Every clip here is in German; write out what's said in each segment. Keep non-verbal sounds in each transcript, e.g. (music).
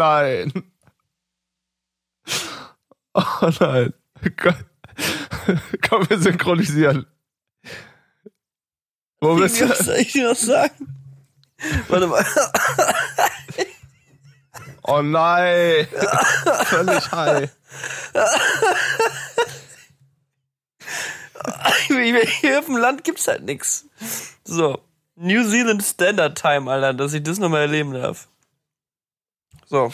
Oh nein. Oh nein. Komm, wir synchronisieren. Wo bist du? Was soll ich dir noch sagen? Warte mal. Oh nein. Völlig high. Hier auf dem Land gibt's halt nix. So. New Zealand Standard Time, Alter, dass ich das nochmal erleben darf. So.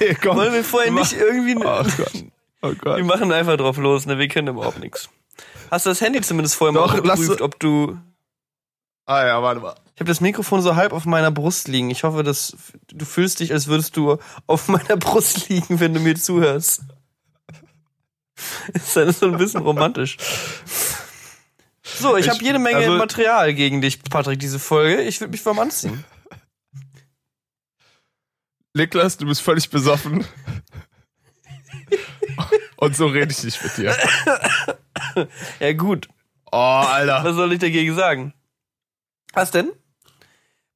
Nee, komm. Wollen wir vorher nicht irgendwie. Oh Gott. Oh Wir Gott. machen einfach drauf los, ne? Wir können überhaupt nichts. Hast du das Handy zumindest vorher Doch, mal geprüft, ob du. Ah ja, warte mal. Ich habe das Mikrofon so halb auf meiner Brust liegen. Ich hoffe, dass du fühlst dich, als würdest du auf meiner Brust (laughs) liegen, wenn du mir zuhörst. (laughs) Ist dann so ein bisschen romantisch. So, ich, Ich- habe jede Menge also- Material gegen dich, Patrick, diese Folge. Ich würde mich warm anziehen. Niklas, du bist völlig besoffen. Und so rede ich nicht mit dir. Ja, gut. Oh, Alter. Was soll ich dagegen sagen? Was denn?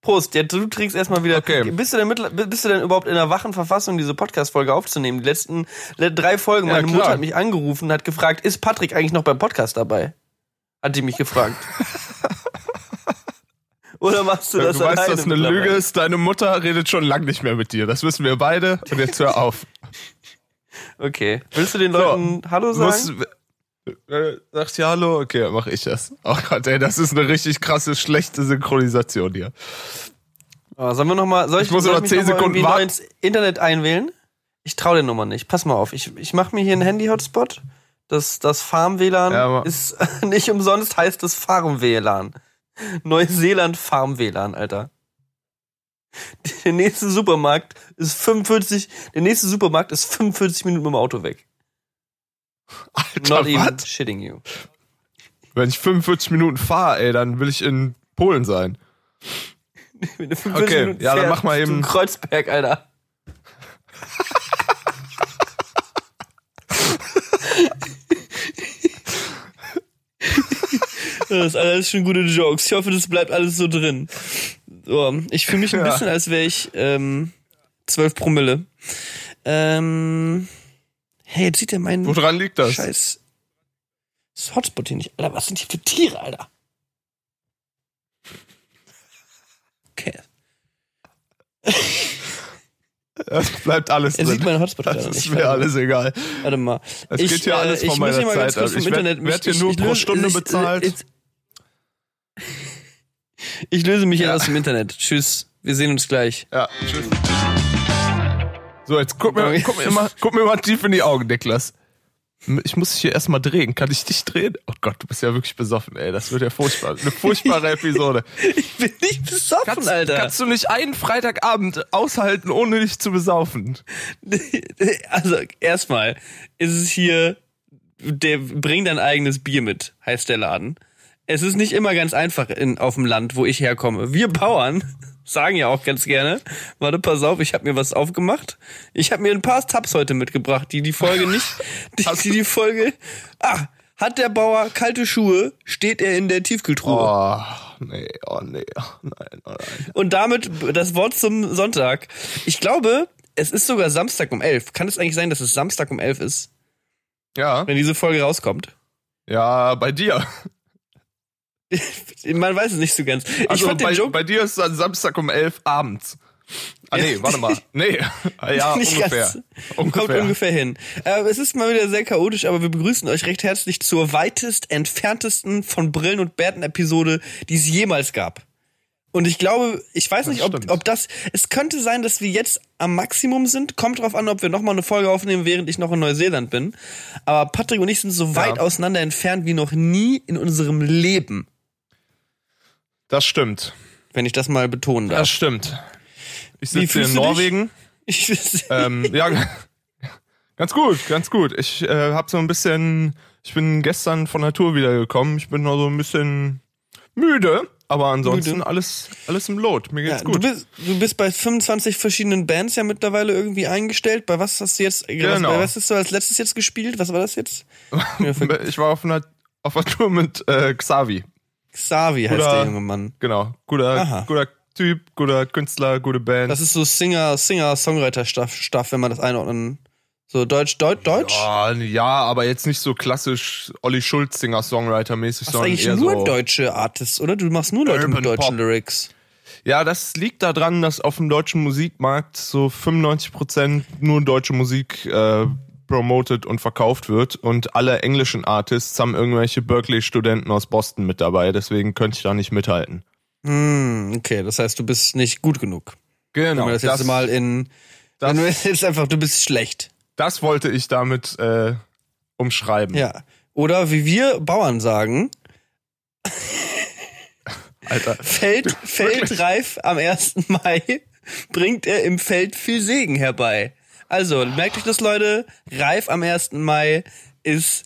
Prost, ja, du trinkst erstmal wieder. Okay. Bist du denn, mittler- bist du denn überhaupt in der wachen Verfassung, diese Podcast-Folge aufzunehmen? Die letzten le- drei Folgen, Ja, meine klar. Mutter hat mich angerufen und hat gefragt, ist Patrick eigentlich noch beim Podcast dabei? Hat die mich gefragt. Oder machst du Du das weißt, alleine dass eine? Lüge ist. Deine Mutter redet schon lange nicht mehr mit dir. Das wissen wir beide. Und jetzt hör auf. (laughs) Okay. Willst du den So, Leuten Hallo Du sagen? musst, äh, sagst ja Hallo? Okay, dann mach ich das. Oh Gott, ey, das ist eine richtig krasse, schlechte Synchronisation hier. Oh, sollen wir noch mal, soll ich, Ich muss soll aber mich 10 noch mal Sekunden warten. ins Internet einwählen? Ich traue der Nummer nicht. Pass mal auf. Ich, ich mache mir hier einen Handy-Hotspot. Das, das Farm-WLAN Ja, ist (laughs) nicht umsonst heißt es Farm-WLAN. Neuseeland Farm-WLAN, Alter. Der nächste Supermarkt ist 45, der nächste Supermarkt ist 45 Minuten mit dem Auto weg. Alter, Not even shitting you. Wenn ich 45 Minuten fahre, ey, dann will ich in Polen sein. Wenn du 45 Okay, Minuten ja, dann fährst, mach mal eben- Kreuzberg, Alter. Das ist alles schon gute Jokes. Ich hoffe, das bleibt alles so drin. So, ich fühle mich ein Ja. bisschen, als wäre ich ähm, 12 Promille. Ähm, hey, jetzt sieht er meinen Woran liegt das? Scheiß das Hotspot hier nicht. Alter, was sind hier für Tiere, Alter? Okay. Das bleibt alles Er sieht drin. meinen Hotspot Das ist nicht. mir alles egal. Warte mal. Es geht hier alles von meiner Zeit ab. Ich werd- Internet werd hier nur pro Stunde bezahlt. Ich, ich löse mich hier aus dem Internet. Tschüss. Wir sehen uns gleich. Ja, tschüss. So, jetzt guck mir, guck mir, mal, guck mir mal tief in die Augen, Niklas. Ich muss dich hier erstmal drehen. Kann ich dich drehen? Oh Gott, du bist ja wirklich besoffen, ey. Das wird ja furchtbar. Eine furchtbare (laughs) Episode. Ich bin nicht besoffen, Kannst, Alter. kannst du nicht einen Freitagabend aushalten, ohne dich zu besaufen? (laughs) also, erstmal ist es hier, der bring dein eigenes Bier mit, heißt der Laden. Es ist nicht immer ganz einfach in, auf dem Land, wo ich herkomme. Wir Bauern (laughs) sagen ja auch ganz gerne, warte, pass auf, ich habe mir was aufgemacht. Ich habe mir ein paar Tabs heute mitgebracht, die die Folge nicht, (laughs) die die, die Folge, ah, hat der Bauer kalte Schuhe, steht er in der Tiefkühltruhe. Oh, nee, oh nee, oh, nein, oh nein. Und damit das Wort zum Sonntag. Ich glaube, es ist sogar Samstag um 11. Kann es eigentlich sein, dass es Samstag um 11 ist, Ja, wenn diese Folge rauskommt? ja, bei dir. (laughs) Man weiß es nicht so ganz. Also bei, bei dir ist dann Samstag um 11 abends. Ah nee, (laughs) warte mal. Nee, Ah, ja, nicht ungefähr. ganz. ungefähr. Kommt ungefähr hin. Äh, es ist mal wieder sehr chaotisch, aber wir begrüßen euch recht herzlich zur weitest entferntesten von Brillen und Bärten Episode, die es jemals gab. Und ich glaube, ich weiß nicht, ob, ob das, es könnte sein, dass wir jetzt am Maximum sind. Kommt drauf an, ob wir nochmal eine Folge aufnehmen, während ich noch in Neuseeland bin. Aber Patrick und ich sind so weit auseinander entfernt wie noch nie in unserem Leben, Das stimmt. wenn ich das mal betonen darf. Das stimmt. Ich Wie sitze in du dich? Norwegen. (laughs) Ich, Ähm, ja, (laughs) ganz gut, ganz gut. Ich äh, habe so ein bisschen, ich bin gestern von der Tour wiedergekommen. Ich bin noch so ein bisschen müde, aber ansonsten Müde. alles, alles im Lot. Mir Ja, geht's du, gut. bist, du bist bei 25 verschiedenen Bands ja mittlerweile irgendwie eingestellt. Bei was hast du jetzt, was, Genau. bei was hast du als letztes jetzt gespielt? Was war das jetzt? (laughs) Ja, Ich war auf einer, auf einer Tour mit äh, Xavi. Xavi heißt Guter- der junge Mann. Genau. Guter, Aha. guter Typ, guter Künstler, gute Band. Das ist so Singer, Singer, Songwriter-Stuff, Stuff, wenn man das einordnen. So Deutsch, Deutsch, Deutsch? ja, ja, aber jetzt nicht so klassisch Olli Schulz Singer-Songwriter-mäßig, Das ist sondern eigentlich eher nur so. deutsche Artists, oder? Du machst nur Leute Urban mit deutschen Pop. Lyrics. Ja, das liegt daran, dass auf dem deutschen Musikmarkt so 95% nur deutsche Musik äh, promoted und verkauft wird und alle englischen Artists haben irgendwelche Berkeley-Studenten aus Boston mit dabei, deswegen könnte ich da nicht mithalten. Hm, okay, das heißt, du bist nicht gut genug. Wenn Genau, wir das jetzt mal in. das- wenn du jetzt (laughs) einfach, du bist schlecht. das wollte ich damit äh, umschreiben. Ja. Oder wie wir Bauern sagen, (laughs) Alter. Feld, Feldreif am 1. Mai (laughs) bringt er im Feld viel Segen herbei. Also, merkt euch das, Leute. Reif am 1. Mai ist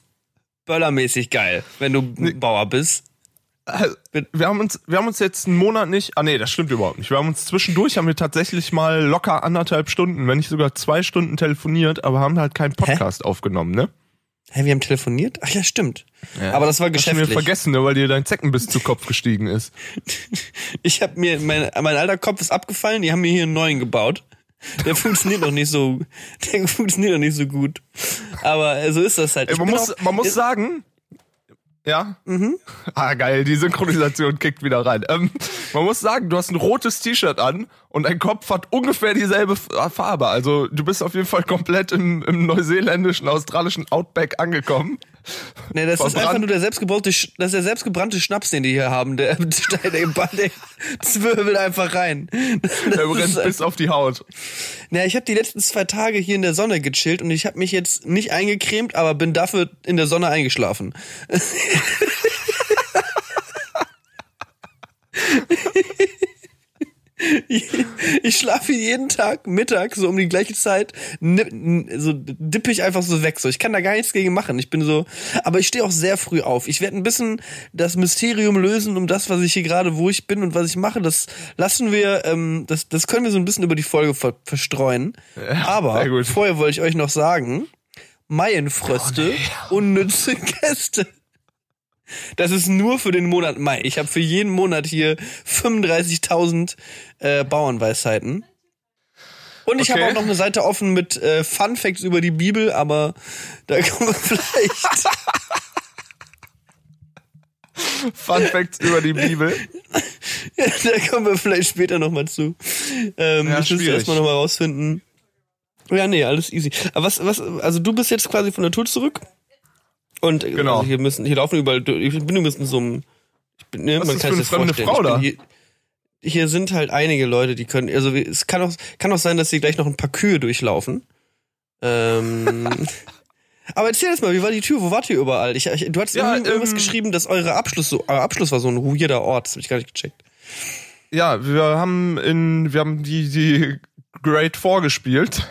böllermäßig geil, wenn du Bauer bist. Also, Wir haben uns, wir haben uns jetzt einen Monat nicht, ah nee, das stimmt überhaupt nicht. Wir haben uns zwischendurch, haben wir tatsächlich mal locker anderthalb Stunden, wenn nicht sogar zwei Stunden telefoniert, aber haben halt keinen Podcast aufgenommen, ne? Hä, wir haben telefoniert? Ach ja, stimmt. Aber das war Hast du mir geschäftlich. vergessen, ne, weil dir dein Zeckenbiss zu Kopf gestiegen ist. (laughs) Ich habe mir, mein, mein alter Kopf ist abgefallen, die haben mir hier einen neuen gebaut. Der funktioniert noch nicht so, der funktioniert noch nicht so gut. Aber äh, so ist das halt. Ey, man muss, auch- man muss sagen, ja. Ah, geil, die Synchronisation kickt wieder rein. Ähm, man muss sagen, du hast ein rotes T-Shirt an und dein Kopf hat ungefähr dieselbe äh, Farbe. Also du bist auf jeden Fall komplett im, im neuseeländischen, australischen Outback angekommen. Nee, das ist verbrannt. einfach nur der selbstgebrannte, das ist der selbstgebrannte Schnaps, den die hier haben. Der, (laughs) der, der, der zwirbelt einfach rein. Das Der brennt ist- bis auf die Haut. Na, ich habe die letzten zwei Tage hier in der Sonne gechillt und ich habe mich jetzt nicht eingecremt, aber bin dafür in der Sonne eingeschlafen. (laughs) Ich schlafe jeden Tag Mittag so um die gleiche Zeit, so dippe ich einfach so weg. So, ich kann da gar nichts gegen machen. Ich bin so, aber ich stehe auch sehr früh auf. Ich werde ein bisschen das Mysterium lösen um das, was ich hier gerade, wo ich bin und was ich mache. Das lassen wir, ähm, das, das können wir so ein bisschen über die Folge ver verstreuen. aber vorher wollte ich euch noch sagen: Maienfröste, unnütze Gäste. Das ist nur für den Monat Mai. Ich habe für jeden Monat hier 35.000 äh, Bauernweisheiten. Und ich Okay. habe auch noch eine Seite offen mit äh, Fun Facts über die Bibel, aber da kommen wir vielleicht. Fun Facts über die Bibel. (laughs) da kommen wir vielleicht später nochmal zu. Ähm, Ja, ich muss erstmal nochmal rausfinden. Ja, nee, alles easy. Aber was, was, also du bist jetzt quasi von der Tour zurück. Und Genau. also hier müssen, hier laufen überall, ich bin übrigens in so einem, ich bin, ne, Was man ist kann für sich eine das fremde vorstellen. Frau ich bin hier, hier sind halt einige Leute, die können, also es kann auch, kann auch sein, dass sie gleich noch ein paar Kühe durchlaufen. Ähm, (laughs) aber erzähl jetzt mal, wie war die Tür? Wo wart ihr überall? Ich, ich, du hast Ja, irgendwie irgendwas ähm, geschrieben, dass eure Abschluss so, euer Abschluss war so ein weirder Ort. Das habe ich gar nicht gecheckt. Ja, wir haben in, wir haben die, die Great Four gespielt.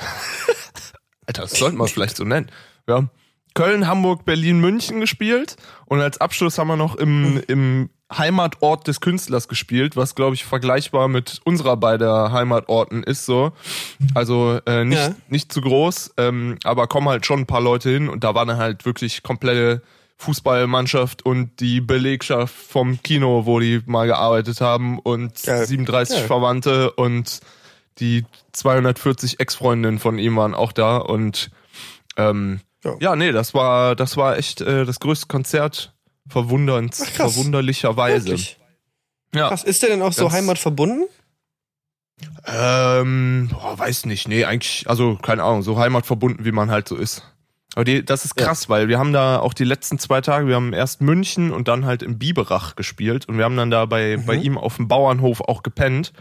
(laughs) Alter, das sollten wir vielleicht so nennen. Wir haben Köln, Hamburg, Berlin, München gespielt und als Abschluss haben wir noch im, im Heimatort des Künstlers gespielt, was glaube ich vergleichbar mit unserer beider Heimatorten ist so. Also äh, nicht, Ja. nicht zu groß, ähm, aber kommen halt schon ein paar Leute hin und da waren halt wirklich komplette Fußballmannschaft und die Belegschaft vom Kino, wo die mal gearbeitet haben und Geil. 37 Geil. Verwandte und die 240 Ex-Freundinnen von ihm waren auch da und ähm, Ja. ja. nee, das war das war echt äh, das größte Konzert verwundernd, Ach, krass. verwunderlicherweise. Wirklich? Ja. Krass, ist der denn auch so Ganz- heimatverbunden? Ähm, boah, weiß nicht, nee, eigentlich, also keine Ahnung, so heimatverbunden, wie man halt so ist. Aber die, das ist krass, weil wir haben da auch die letzten zwei Tage, wir haben erst München und dann halt im Biberach gespielt und wir haben dann da bei, bei ihm auf dem Bauernhof auch gepennt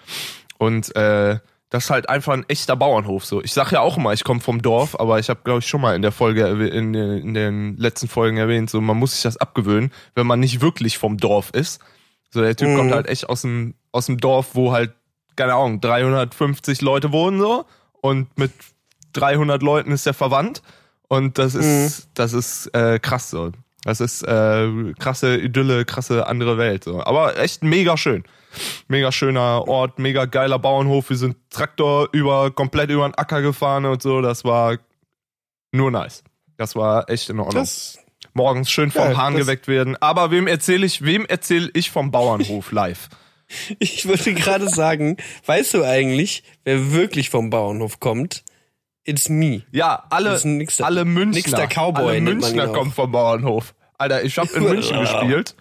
und äh, das ist halt einfach ein echter Bauernhof so. Ich sag ja auch immer, ich komme vom Dorf, aber ich habe glaube ich schon mal in der Folge in, den- in den letzten Folgen erwähnt, so man muss sich das abgewöhnen, wenn man nicht wirklich vom Dorf ist. So der Typ Mhm. kommt halt echt aus dem aus dem Dorf, wo halt keine Ahnung, 350 Leute wohnen so und mit 300 Leuten ist er verwandt und das ist das ist äh, krass so. Das ist äh, krasse Idylle, krasse andere Welt so. Aber echt mega schön. Mega schöner Ort, mega geiler Bauernhof. Wir sind Traktor über komplett über den Acker gefahren und so. Das war nur nice. Das war echt in Ordnung. Das, morgens schön vom Ja, Hahn geweckt werden. Aber wem erzähle ich, wem erzähle ich vom Bauernhof (laughs) live? Ich wollte gerade sagen, weißt du eigentlich, wer wirklich vom Bauernhof kommt? It's me. Ja, alle, nixter- alle Münchner. nixter Cowboy alle Münchner kommen vom Bauernhof. Alter, ich habe in (laughs) München gespielt.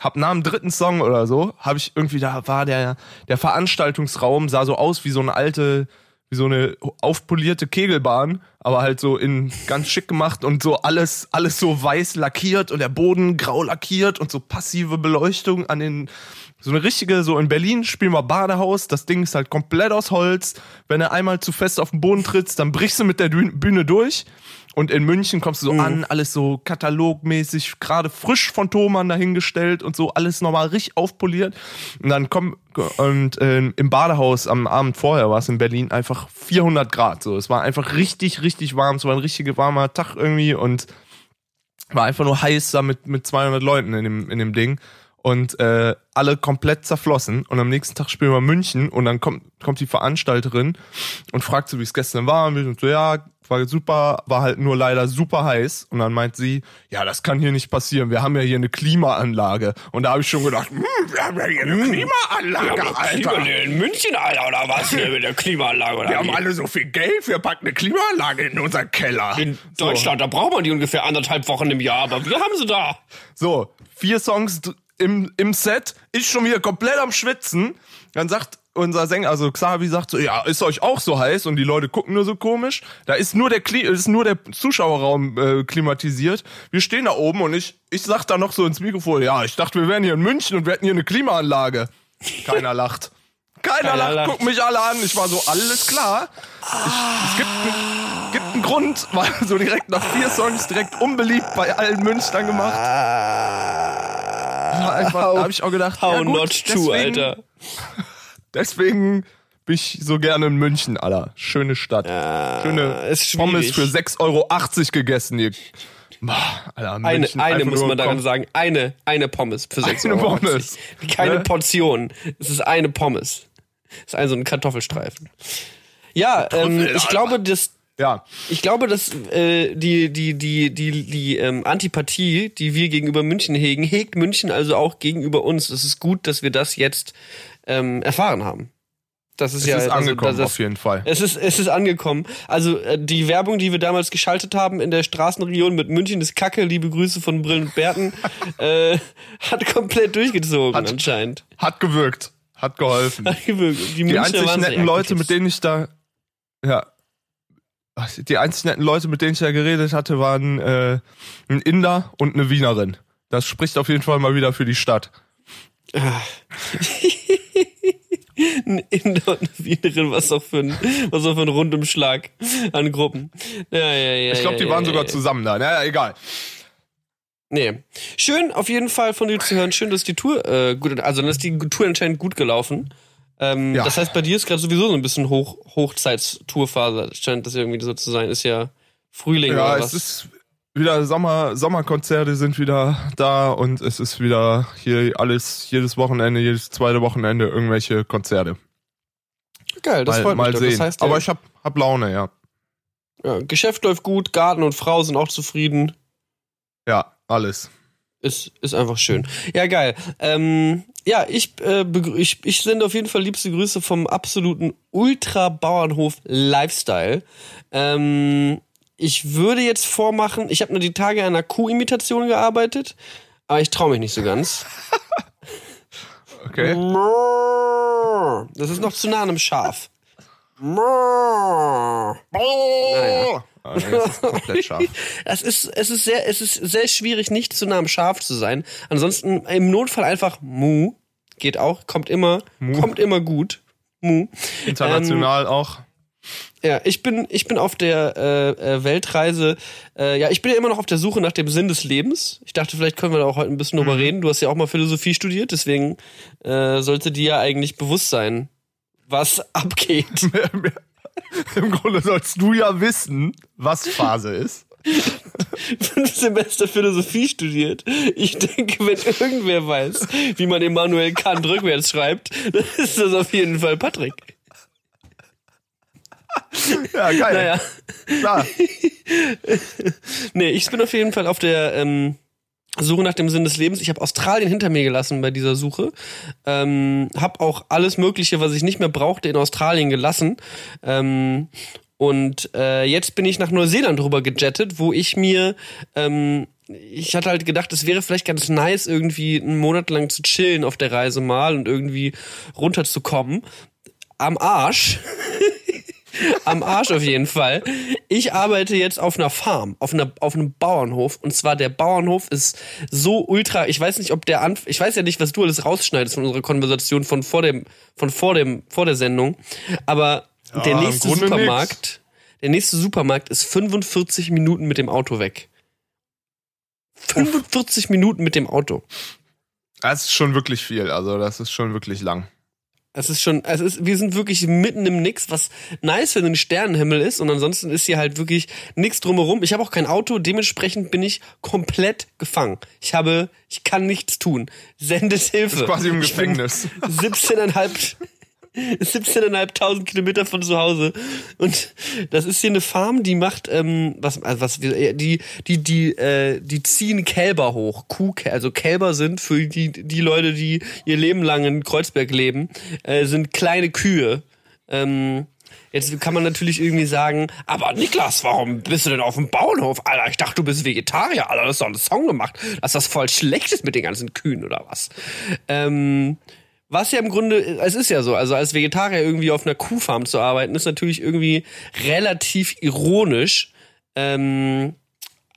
Hab nach dem dritten Song oder so, habe ich irgendwie, da war der, der Veranstaltungsraum, sah so aus wie so eine alte, wie so eine aufpolierte Kegelbahn, aber halt so in ganz schick gemacht und so alles, alles so weiß lackiert und der Boden grau lackiert und so passive Beleuchtung an den, so eine richtige, so in Berlin spielen wir Badehaus, das Ding ist halt komplett aus Holz. Wenn du einmal zu fest auf den Boden trittst, dann brichst du mit der Bühne durch. Und in München kommst du so an, alles so katalogmäßig, gerade frisch von Thomann dahingestellt und so, alles nochmal richtig aufpoliert. Und dann komm, und äh, im Badehaus am Abend vorher war es in Berlin einfach 400 Grad. So, es war einfach richtig, richtig warm. Es war ein richtig warmer Tag irgendwie und war einfach nur heiß da mit, mit 200 Leuten in dem, in dem Ding. Und äh, alle komplett zerflossen. Und am nächsten Tag spielen wir München und dann kommt, kommt die Veranstalterin und fragt so, wie es gestern war. Und wir sind so, ja, war super, war halt nur leider super heiß. Und dann meint sie, ja, das kann hier nicht passieren. Wir haben ja hier eine Klimaanlage. Und da habe ich schon gedacht, hm, wir haben ja hier eine Klimaanlage, Alter. in München, Alter, oder was hier mit der Klimaanlage? Oder Wir haben alle so viel Geld, wir packen eine Klimaanlage in unseren Keller. in Deutschland, da braucht man die ungefähr anderthalb Wochen im Jahr, aber wir haben sie da. So, vier Songs im, im Set, ich schon wieder komplett am Schwitzen. Dann sagt unser Sänger, also Xavi sagt so, ja, ist euch auch so heiß? Und die Leute gucken nur so komisch. Da ist nur der, Kli ist nur der Zuschauerraum äh, klimatisiert. Wir stehen da oben und ich, ich sag da noch so ins Mikrofon, ja, ich dachte, wir wären hier in München und wir hätten hier eine Klimaanlage. Keiner lacht. Keiner, Keiner lacht, lacht. guckt mich alle an. Ich war so, alles klar. Ich, es gibt, einen- gibt einen Grund, (laughs) war so direkt nach vier Songs direkt unbeliebt bei allen Münchnern gemacht. War einfach, da habe ich auch gedacht, How ja gut, not deswegen, Alter. (laughs) Deswegen bin ich so gerne in München, Alter. Schöne Stadt. Schöne ist Pommes für 6,80 Euro gegessen. Boah, Alter, Eine, München, eine einfach muss man daran sagen. Eine, eine Pommes für 6 Eine Euro. Pommes. Keine Ne? Portion. Es ist eine Pommes. Es ist ein so ein Kartoffelstreifen. Ja, ähm, ich glaube, dass Ja, ich glaube, dass äh, die die die die die ähm, Antipathie, die wir gegenüber München hegen, hegt München also auch gegenüber uns. Es ist gut, dass wir das jetzt ähm, erfahren haben. Das ist es ja ist also, angekommen das, auf jeden Fall. es ist, es ist angekommen. Also äh, die Werbung, die wir damals geschaltet haben in der Straßenregion mit München ist Kacke, liebe Grüße von Brillen und Bärten, (laughs) äh, hat komplett durchgezogen Hat- anscheinend. Hat gewirkt. Hat geholfen. Die, Die Münchner einzig netten Leute, mit denen ich da, ja, die einzig netten Leute, mit denen ich da geredet hatte, waren äh, ein Inder und eine Wienerin. Das spricht auf jeden Fall mal wieder für die Stadt. ein Inder und eine Wienerin, was auch für ein, was auch für ein Rundumschlag an Gruppen. Ja, ja, ja. Ich glaube, ja, die waren ja, sogar ja. zusammen da. Naja, egal. Nee. Schön auf jeden Fall von dir zu hören. Schön, dass die Tour äh, gut, also dann ist die Tour anscheinend gut gelaufen. Ähm, Ja. Das heißt, bei dir ist gerade sowieso so ein bisschen Hoch, Hochzeitstourphase. Scheint das irgendwie so zu sein. Ist ja Frühling Ja, oder es was? ist wieder Sommer, Sommerkonzerte sind wieder da und es ist wieder hier alles, jedes Wochenende, jedes zweite Wochenende irgendwelche Konzerte. geil. Das mal freut mich. mal doch. sehen. Das heißt, Aber ja, ich hab, hab Laune, ja. ja, Geschäft läuft gut. Garten und Frau sind auch zufrieden. Ja, alles. Ist, ist einfach schön. Ja, geil. Ähm, ja, ich, äh, ich, ich sende auf jeden Fall liebste Grüße vom absoluten Ultra-Bauernhof Lifestyle. Ähm, ich würde jetzt vormachen, ich habe nur die Tage an einer Kuh-Imitation gearbeitet, aber ich traue mich nicht so ganz. (laughs) Okay. Das ist noch zu nah an einem Schaf. Naja. Ah, das (laughs) ist, es ist sehr, es ist sehr schwierig, nicht zu nah am Schaf zu sein. Ansonsten im Notfall einfach Mu. Geht auch, kommt immer, kommt immer gut. Mu. International auch. Ja, ich bin, ich bin auf der äh, äh, Weltreise. Äh, ja, ich bin ja immer noch auf der Suche nach dem Sinn des Lebens. Ich dachte, vielleicht können wir da auch heute ein bisschen drüber reden. Du hast ja auch mal Philosophie studiert, deswegen äh, sollte dir ja eigentlich bewusst sein, was abgeht. (laughs) Im Grunde sollst du ja wissen, was Phase ist. Fünf Semester Philosophie studiert. Ich denke, wenn irgendwer weiß, wie man Immanuel Kant rückwärts schreibt, dann ist das auf jeden Fall Patrick. Ja, geil. Naja, Klar. nee, ich bin auf jeden Fall auf der ähm, Suche nach dem Sinn des Lebens. Ich habe Australien hinter mir gelassen bei dieser Suche. Ähm, habe auch alles Mögliche, was ich nicht mehr brauchte, in Australien gelassen. Ähm, und äh, jetzt bin ich nach Neuseeland rüber gejettet, wo ich mir ähm, ich hatte halt gedacht, es wäre vielleicht ganz nice, irgendwie einen Monat lang zu chillen auf der Reise mal und irgendwie runterzukommen. Am Arsch. (laughs) Am Arsch auf jeden Fall. Ich arbeite jetzt auf einer Farm, auf einer, auf einem Bauernhof. Und zwar der Bauernhof ist so ultra, ich weiß nicht, ob der Anf ich weiß ja nicht, was du alles rausschneidest von unserer Konversation von vor dem, von vor dem, vor der Sendung. Aber ja, der nächste Supermarkt, nix. der nächste Supermarkt ist 45 Minuten mit dem Auto weg. 45 Minuten mit dem Auto. Das ist schon wirklich viel, also das ist schon wirklich lang. Es ist schon, es ist, wir sind wirklich mitten im Nix, was nice für den Sternenhimmel ist und ansonsten ist hier halt wirklich nichts drumherum. Ich habe auch kein Auto, dementsprechend bin ich komplett gefangen. Ich habe, ich kann nichts tun. Sendet Hilfe. Das ist quasi im Gefängnis. 17,5 17.500 Kilometer von zu Hause. Und das ist hier eine Farm, die macht, ähm, was, also was, die, die, die, äh, die ziehen Kälber hoch. Kuh, also Kälber sind für die, die Leute, die ihr Leben lang in Kreuzberg leben, äh, sind kleine Kühe. Ähm, Jetzt kann man natürlich irgendwie sagen, aber Niklas, warum bist du denn auf dem Bauernhof? Alter, ich dachte, du bist Vegetarier. Alter, du hast doch einen Song gemacht, dass das voll schlecht ist mit den ganzen Kühen oder was. Ähm, was ja im Grunde, es ist ja so, also als Vegetarier irgendwie auf einer Kuhfarm zu arbeiten, ist natürlich irgendwie relativ ironisch. Ähm,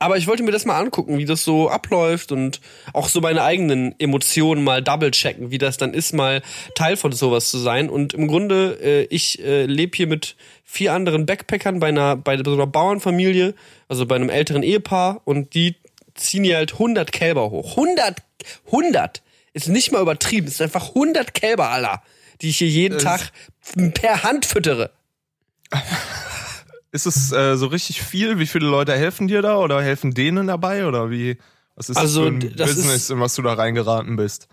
aber ich wollte mir das mal angucken, wie das so abläuft und auch so meine eigenen Emotionen mal double checken, wie das dann ist, mal Teil von sowas zu sein. Und im Grunde, äh, ich äh, lebe hier mit vier anderen Backpackern bei einer, bei so einer Bauernfamilie, also bei einem älteren Ehepaar und die ziehen hier halt 100 Kälber hoch. 100, 100! Ist nicht mal übertrieben. Es ist einfach 100 Kälber, aller, die ich hier jeden es Tag per Hand füttere. Ist es äh, so richtig viel? Wie viele Leute helfen dir da oder helfen denen dabei oder wie? Was ist also, das für ein das Business, in was du da reingeraten bist?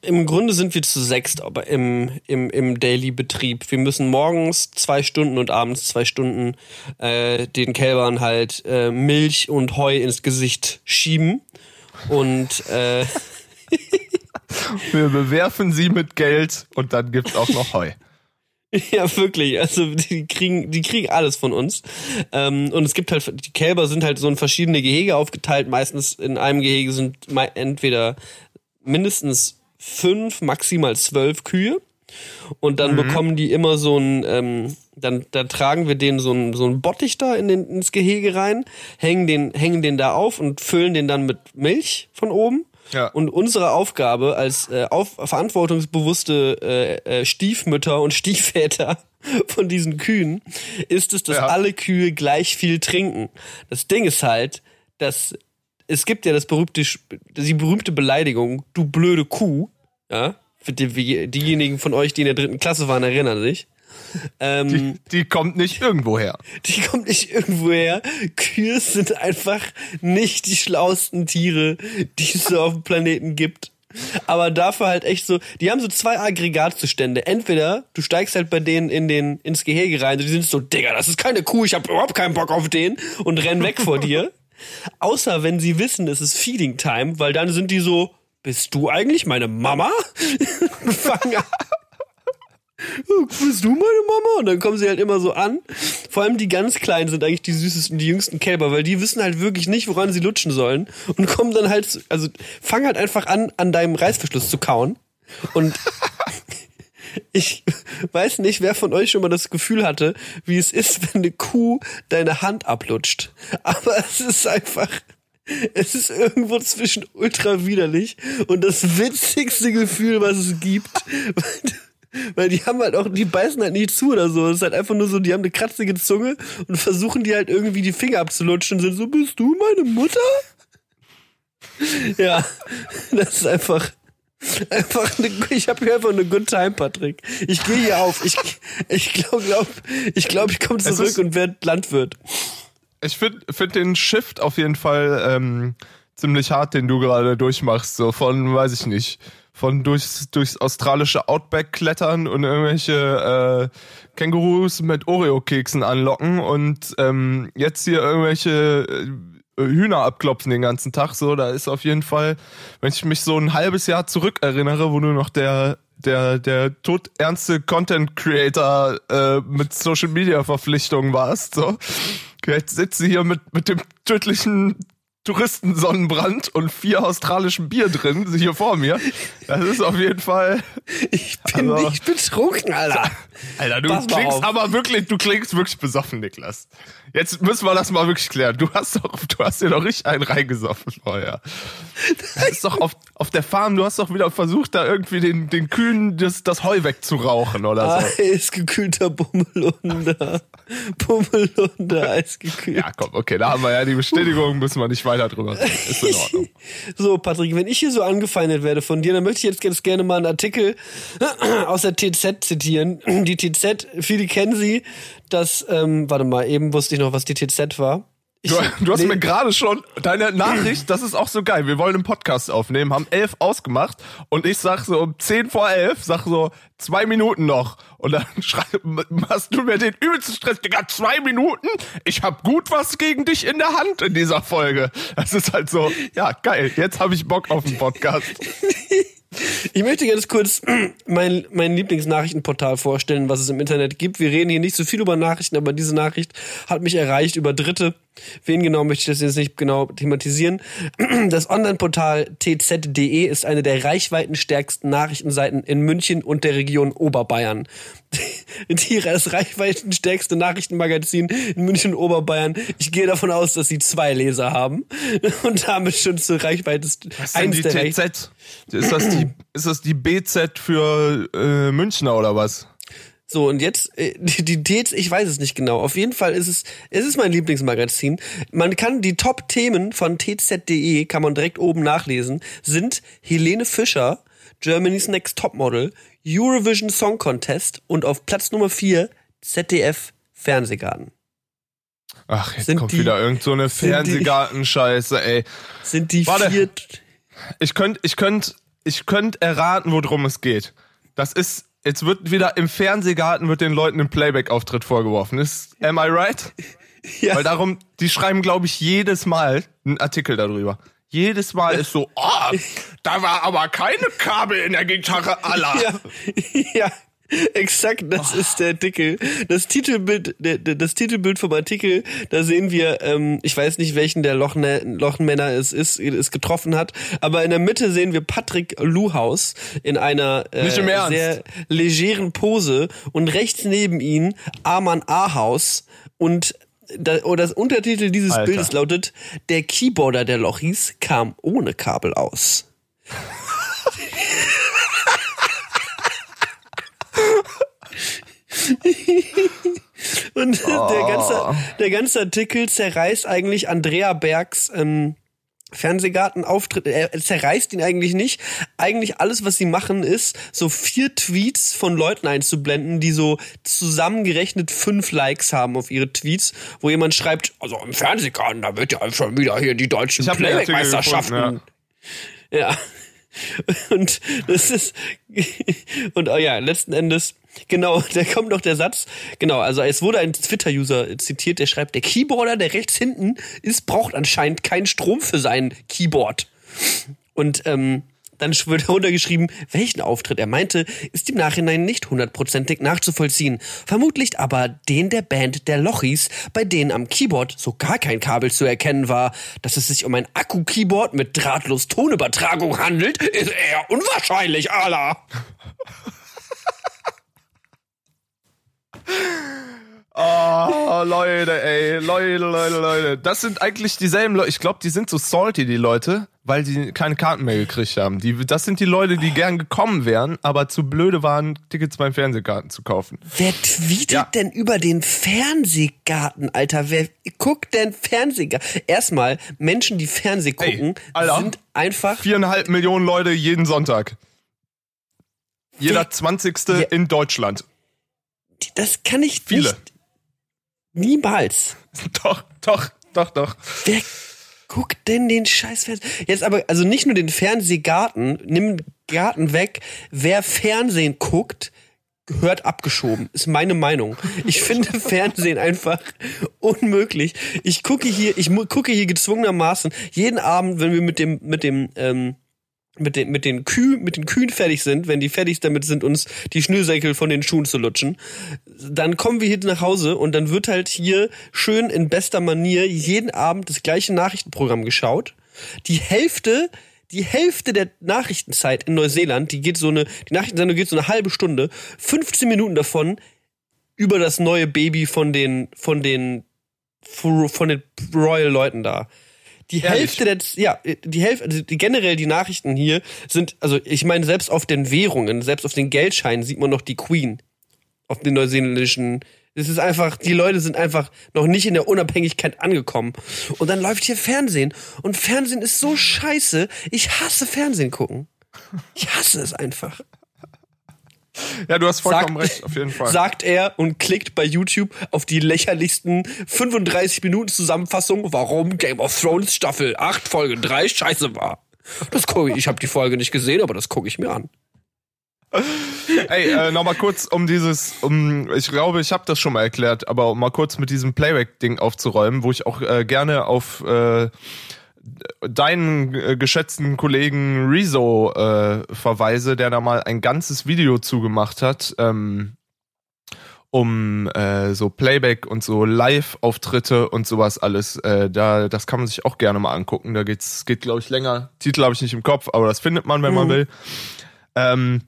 Im Grunde sind wir zu sechst aber im, im, im Daily-Betrieb. Wir müssen morgens zwei Stunden und abends zwei Stunden äh, den Kälbern halt äh, Milch und Heu ins Gesicht schieben. Und äh, (laughs) Wir bewerfen sie mit Geld und dann gibt's auch noch Heu. (laughs) Ja, wirklich. Also die kriegen, die kriegen alles von uns. Ähm, und es gibt halt, die Kälber sind halt so in verschiedene Gehege aufgeteilt. Meistens in einem Gehege sind entweder mindestens fünf, maximal zwölf Kühe. Und dann mhm. bekommen die immer so ein, ähm, dann, dann tragen wir denen so ein, so ein Bottich da in den, ins Gehege rein, hängen den, hängen den da auf und füllen den dann mit Milch von oben. Ja. Und unsere Aufgabe als äh, auf, verantwortungsbewusste äh, äh, Stiefmütter und Stiefväter (laughs) von diesen Kühen ist es, dass ja. alle Kühe gleich viel trinken. Das Ding ist halt, dass es gibt ja das berühmte, die berühmte Beleidigung, du blöde Kuh, ja, für die, diejenigen von euch, die in der dritten Klasse waren, erinnern sich. Ähm, die, die kommt nicht irgendwo her. Die kommt nicht irgendwo her. Kühe sind einfach nicht die schlauesten Tiere, die es so auf dem Planeten gibt. Aber dafür halt echt so, die haben so zwei Aggregatzustände. Entweder du steigst halt bei denen in den, ins Gehege rein, die sind so, Digga, das ist keine Kuh, ich hab überhaupt keinen Bock auf den und rennen weg vor dir. (laughs) Außer wenn sie wissen, es ist Feeding Time, weil dann sind die so, bist du eigentlich meine Mama? (laughs) fangen an, bist du meine Mama? Und dann kommen sie halt immer so an. Vor allem die ganz Kleinen sind eigentlich die süßesten, die jüngsten Kälber, weil die wissen halt wirklich nicht, woran sie lutschen sollen. Und kommen dann halt, also fangen halt einfach an, an deinem Reißverschluss zu kauen. Und (laughs) ich weiß nicht, wer von euch schon mal das Gefühl hatte, wie es ist, wenn eine Kuh deine Hand ablutscht. Aber es ist einfach, es ist irgendwo zwischen ultra widerlich und das witzigste Gefühl, was es gibt. (laughs) Weil die haben halt auch, die beißen halt nicht zu oder so. Es ist halt einfach nur so, die haben eine kratzige Zunge und versuchen die halt irgendwie die Finger abzulutschen und sind so, bist du meine Mutter? ja, das ist einfach, einfach eine, ich habe hier einfach eine good time, Patrick. Ich gehe hier auf. Ich, ich glaube, glaub, ich glaube, ich komme zurück und werde Landwirt. Ich finde find den Shift auf jeden Fall ähm, ziemlich hart, den du gerade durchmachst. So von, weiß ich nicht, von durchs, durchs australische Outback klettern und irgendwelche äh, Kängurus mit Oreo-Keksen anlocken und ähm, jetzt hier irgendwelche äh, Hühner abklopfen den ganzen Tag. So, da ist auf jeden Fall, wenn ich mich so ein halbes Jahr zurück erinnere, wo du noch der der der todernste Content Creator äh, mit Social Media Verpflichtungen warst, so jetzt sitze hier mit mit dem tödlichen Touristensonnenbrand und vier australischen Bier drin, hier vor mir. Das ist auf jeden Fall. Ich bin also, nicht betrunken, Alter. Alter, du Pass klingst aber wirklich, du klingst wirklich besoffen, Niklas. Jetzt müssen wir das mal wirklich klären. Du hast doch, du hast dir doch richtig einen reingesoffen vorher. Das ist doch auf, auf der Farm, du hast doch wieder versucht, da irgendwie den, den Kühen das, das Heu wegzurauchen oder so. Eisgekühlter Bummelunder. Bummelunder, eisgekühlt. Ja, komm, okay, da haben wir ja die Bestätigung, müssen wir nicht weiter drüber reden. Ist in Ordnung. so, Patrick, wenn ich hier so angefeindet werde von dir, dann möchte ich jetzt gerne mal einen Artikel aus der TZ zitieren. Die TZ, viele kennen sie, das, ähm, warte mal, eben wusste ich noch, was die TZ war. Ich, du, du, hast nee. mir gerade schon deine Nachricht, das ist auch so geil. Wir wollen einen Podcast aufnehmen, haben elf ausgemacht und ich sag so um zehn vor elf, sag so zwei Minuten noch und dann (laughs) hast du mir den übelsten Stress, Digga, zwei Minuten? Ich hab gut was gegen dich in der Hand in dieser Folge. Das ist halt so, ja geil. Jetzt habe ich Bock auf den Podcast. (laughs) Ich möchte ganz kurz mein, mein Lieblingsnachrichtenportal vorstellen, was es im Internet gibt. Wir reden hier nicht so viel über Nachrichten, aber diese Nachricht hat mich erreicht über Dritte. Wen genau möchte ich das jetzt nicht genau thematisieren? (clears throat) Das Online-Portal tz.de ist eine der reichweitenstärksten Nachrichtenseiten in München und der Region Oberbayern. (laughs) Die, das reichweitenstärkste Nachrichtenmagazin in München und Oberbayern. Ich gehe davon aus, dass sie zwei Leser haben (laughs) und damit schon zur Reichweite Was eins die der TZ? Ist das die, ist das die BZ für äh, Münchner oder was? So, und jetzt, äh, (laughs) die, die Dates, ich weiß es nicht genau. Auf jeden Fall ist es, es ist mein Lieblingsmagazin. Man kann die Top-Themen von tz.de, kann man direkt oben nachlesen, sind Helene Fischer, Germany's Next Topmodel, Eurovision Song Contest und auf Platz Nummer 4 ZDF Fernsehgarten. Ach, jetzt sind kommt die, wieder irgend so eine Fernsehgartenscheiße, ey. Sind die Warte, vier... Ich könnte, ich könnte, ich könnte erraten, worum es geht. Das ist Jetzt wird wieder im Fernsehgarten wird den Leuten ein Playback-Auftritt vorgeworfen. Ist, am I right? (laughs) Ja. Weil darum, die schreiben, glaube ich, jedes Mal einen Artikel darüber. Jedes Mal ist so, oh, da war aber keine Kabel in der Gitarre aller. (laughs) Ja, ja (laughs) Exakt, das oh. ist der Artikel. Das Titelbild, das Titelbild vom Artikel, da sehen wir, ähm, ich weiß nicht, welchen der Lochne Lochenmänner es ist, es getroffen hat, aber in der Mitte sehen wir Patrick Luhaus in einer äh, sehr legeren Pose und rechts neben ihm Arman Ahaus und da, oh, das Untertitel dieses Alter. Bildes lautet, der Keyboarder der Lochis kam ohne Kabel aus. (laughs) Und oh. der, ganze, der ganze Artikel zerreißt eigentlich Andrea Bergs ähm, Fernsehgartenauftritt. Er zerreißt ihn eigentlich nicht. Eigentlich alles, was sie machen, ist, so vier Tweets von Leuten einzublenden, die so zusammengerechnet fünf Likes haben auf ihre Tweets, wo jemand schreibt, also im Fernsehgarten, da wird ja schon wieder hier die deutschen Playback-Meisterschaften. Ja. ja. Und das ist, und oh ja, letzten Endes, genau, (laughs) da kommt noch der Satz, genau, also es wurde ein Twitter-User zitiert, der schreibt, der Keyboarder, der rechts hinten ist, braucht anscheinend keinen Strom für sein Keyboard. Und ähm, dann wird (laughs) runtergeschrieben, welchen Auftritt er meinte, ist im Nachhinein nicht hundertprozentig nachzuvollziehen. Vermutlich aber den der Band der Lochis, bei denen am Keyboard so gar kein Kabel zu erkennen war. Dass es sich um ein Akku-Keyboard mit drahtlos Tonübertragung handelt, ist eher unwahrscheinlich, Allah. (laughs) Oh, Leute, ey, Leute, Leute, Leute. Das sind eigentlich dieselben Leute. Ich glaube, die sind so salty, die Leute, weil die keine Karten mehr gekriegt haben. Die, das sind die Leute, die gern gekommen wären, aber zu blöde waren, Tickets beim Fernsehgarten zu kaufen. Wer tweetet ja. denn über den Fernsehgarten, Alter? Wer guckt denn Fernsehgarten? Erstmal, Menschen, die Fernseh gucken, ey, Alter, sind einfach. Viereinhalb Millionen Leute jeden Sonntag. Jeder zwanzigste ja. in Deutschland. Das kann ich Viele. nicht Niemals. (laughs) Doch, doch, doch, doch. Wer guckt denn den Scheiß Fernsehen? Jetzt aber, also nicht nur den Fernsehgarten, nimm Garten weg. Wer Fernsehen guckt, gehört abgeschoben, ist meine Meinung. Ich (laughs) finde Fernsehen einfach unmöglich. Ich gucke hier, ich gucke hier gezwungenermaßen jeden Abend, wenn wir mit dem, mit dem, ähm, mit den, mit den Kühen, mit den Kühen fertig sind, wenn die fertig damit sind, uns die Schnürsenkel von den Schuhen zu lutschen, dann kommen wir hier nach Hause und dann wird halt hier schön in bester Manier jeden Abend das gleiche Nachrichtenprogramm geschaut. Die Hälfte die Hälfte der Nachrichtenzeit in Neuseeland, die geht so eine, die Nachrichtensendung geht so eine halbe Stunde, 15 Minuten davon über das neue Baby von den, von den, von den Royal-Leuten da. Die Ehrlich? Hälfte der, ja, die Hälfte, also die, generell die Nachrichten hier sind, also ich meine, selbst auf den Währungen, selbst auf den Geldscheinen sieht man noch die Queen. Auf den neuseeländischen es ist einfach, die Leute sind einfach noch nicht in der Unabhängigkeit angekommen. Und dann läuft hier Fernsehen. Und Fernsehen ist so scheiße. Ich hasse Fernsehen gucken. Ich hasse es einfach. Ja, du hast vollkommen sagt, recht, auf jeden Fall. Sagt er und klickt bei YouTube auf die lächerlichsten 35 Minuten Zusammenfassung, warum Game of Thrones Staffel 8 Folge 3 scheiße war. Das gucke ich, ich habe die Folge nicht gesehen, aber das gucke ich mir an. Ey, äh, nochmal kurz um dieses, um, ich glaube, ich habe das schon mal erklärt, aber um mal kurz mit diesem Playback-Ding aufzuräumen, wo ich auch äh, gerne auf äh, deinen äh, geschätzten Kollegen Rezo äh, verweise, der da mal ein ganzes Video zugemacht hat, ähm, um äh, so Playback und so Live-Auftritte und sowas alles. Äh, da, das kann man sich auch gerne mal angucken. Da geht's, geht, glaube ich, länger. Titel habe ich nicht im Kopf, aber das findet man, wenn mhm. man will. Ähm,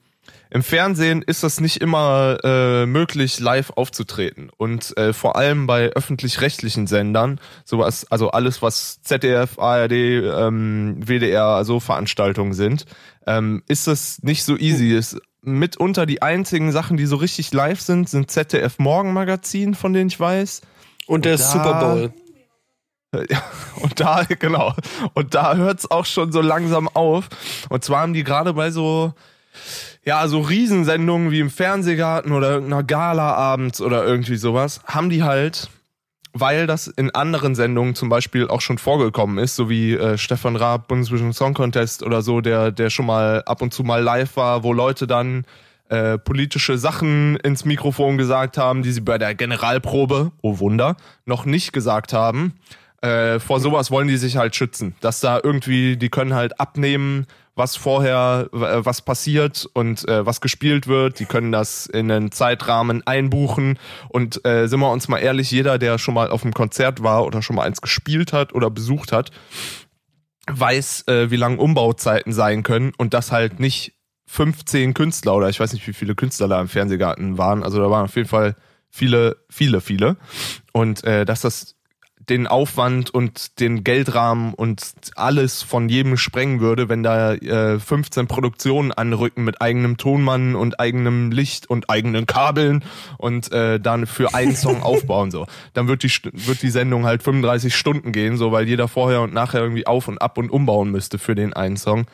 im Fernsehen ist das nicht immer äh, möglich, live aufzutreten. Und äh, vor allem bei öffentlich-rechtlichen Sendern, sowas, also alles, was ZDF, ARD, ähm, WDR, so Veranstaltungen sind, ähm, ist das nicht so easy. Es, mitunter die einzigen Sachen, die so richtig live sind, sind ZDF Morgenmagazin, von denen ich weiß. Und der Und Super Bowl. (laughs) Ja, und da, genau. Und da hört's auch schon so langsam auf. Und zwar haben die gerade bei so ja, so Riesensendungen wie im Fernsehgarten oder irgendeiner Gala abends oder irgendwie sowas, haben die halt, weil das in anderen Sendungen zum Beispiel auch schon vorgekommen ist, so wie äh, Stefan Raab, Bundesvision Song Contest oder so, der, der schon mal ab und zu mal live war, wo Leute dann äh, politische Sachen ins Mikrofon gesagt haben, die sie bei der Generalprobe, oh Wunder, noch nicht gesagt haben. Äh, vor sowas wollen die sich halt schützen, dass da irgendwie, die können halt abnehmen, was vorher, äh, was passiert und äh, was gespielt wird. Die können das in einen Zeitrahmen einbuchen. Und äh, sind wir uns mal ehrlich, jeder, der schon mal auf einem Konzert war oder schon mal eins gespielt hat oder besucht hat, weiß, äh, wie lang Umbauzeiten sein können und das halt nicht 15 Künstler oder ich weiß nicht, wie viele Künstler da im Fernsehgarten waren. Also da waren auf jeden Fall viele, viele, viele. Und äh, dass das den Aufwand und den Geldrahmen und alles von jedem sprengen würde, wenn da äh, 15 Produktionen anrücken mit eigenem Tonmann und eigenem Licht und eigenen Kabeln und äh, dann für einen Song (laughs) aufbauen so. Dann wird die wird die Sendung halt 35 Stunden gehen, so weil jeder vorher und nachher irgendwie auf und ab und umbauen müsste für den einen Song.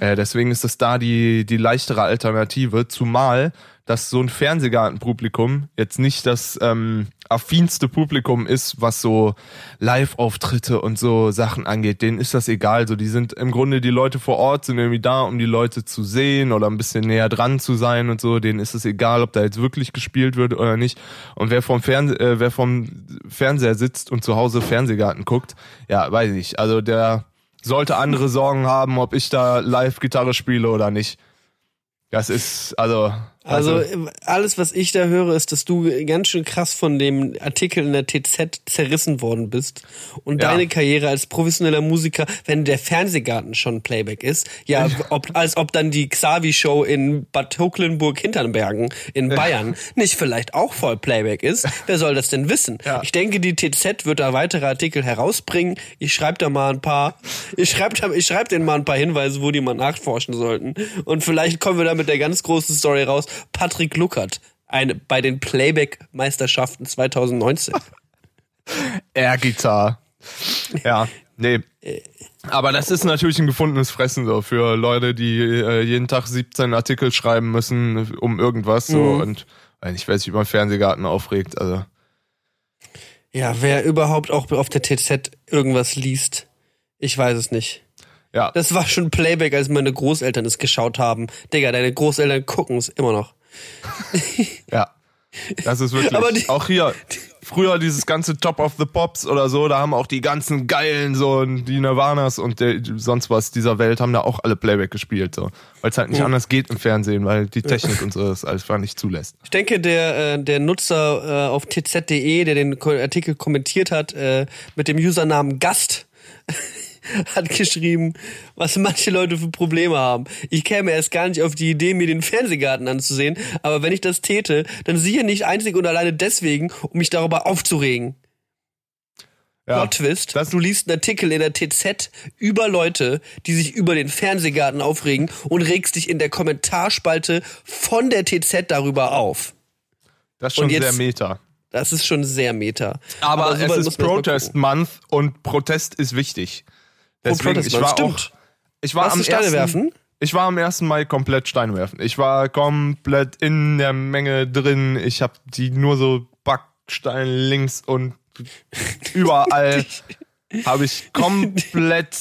Äh, deswegen ist das da die die leichtere Alternative, zumal dass so ein Fernsehgartenpublikum jetzt nicht das ähm, affinste Publikum ist, was so Live-Auftritte und so Sachen angeht. Denen ist das egal. So, die sind im Grunde die Leute vor Ort sind irgendwie da, um die Leute zu sehen oder ein bisschen näher dran zu sein und so. Denen ist es egal, ob da jetzt wirklich gespielt wird oder nicht. Und wer vom Fernse äh, wer vom Fernseher sitzt und zu Hause Fernsehgarten guckt, ja, weiß ich. Also der sollte andere Sorgen haben, ob ich da live Gitarre spiele oder nicht. Das ist, also. Also, also, alles, was ich da höre, ist, dass du ganz schön krass von dem Artikel in der TZ zerrissen worden bist und ja. deine Karriere als professioneller Musiker, wenn der Fernsehgarten schon Playback ist, ja, ob, als ob dann die Xavi-Show in Bad Hocklenburg Hinternbergen in Bayern nicht vielleicht auch voll Playback ist. Wer soll das denn wissen? Ja. Ich denke, die TZ wird da weitere Artikel herausbringen. Ich schreibe da mal ein paar, ich schreibe ich schreib denen mal ein paar Hinweise, wo die mal nachforschen sollten. Und vielleicht kommen wir da mit der ganz großen Story raus Patrick Luckert ein, bei den Playback-Meisterschaften 2019. (laughs) Air-Gitarre. Ja, nee. Aber das ist natürlich ein gefundenes Fressen so für Leute, die äh, jeden Tag 17 Artikel schreiben müssen um irgendwas so mhm. und ich weiß nicht, wie man Fernsehgarten aufregt, also. Ja, wer überhaupt auch auf der TZ irgendwas liest, ich weiß es nicht. Ja. Das war schon Playback, als meine Großeltern es geschaut haben. Digga, deine Großeltern gucken es immer noch. Ja. Das ist wirklich. Aber die- auch hier, früher dieses ganze Top of the Pops oder so, da haben auch die ganzen geilen, so, die Nirvanas und der, sonst was dieser Welt haben da auch alle Playback gespielt, so. Weil es halt nicht anders geht im Fernsehen, weil die Technik und so das einfach nicht zulässt. Ich denke, der, äh, der Nutzer äh, auf tz.de, der den Artikel kommentiert hat, äh, mit dem Usernamen Gast, hat geschrieben, was manche Leute für Probleme haben. Ich käme erst gar nicht auf die Idee, mir den Fernsehgarten anzusehen, aber wenn ich das täte, dann siehe nicht einzig und alleine deswegen, um mich darüber aufzuregen. Ja. Plot Twist, Das- du liest einen Artikel in der TZ über Leute, die sich über den Fernsehgarten aufregen und regst dich in der Kommentarspalte von der TZ darüber auf. Das ist schon jetzt- sehr meta. Das ist schon sehr meta. Aber, weit es ist Protest. Month und Protest ist wichtig. Oh, Deswegen, ich war Month, auch, stimmt. ich war Warst am du Steine ersten, werfen? Ich war am 1. Mai komplett Steine werfen. Ich war komplett in der Menge drin. Ich habe die nur so Backsteine links und (laughs) überall habe ich komplett.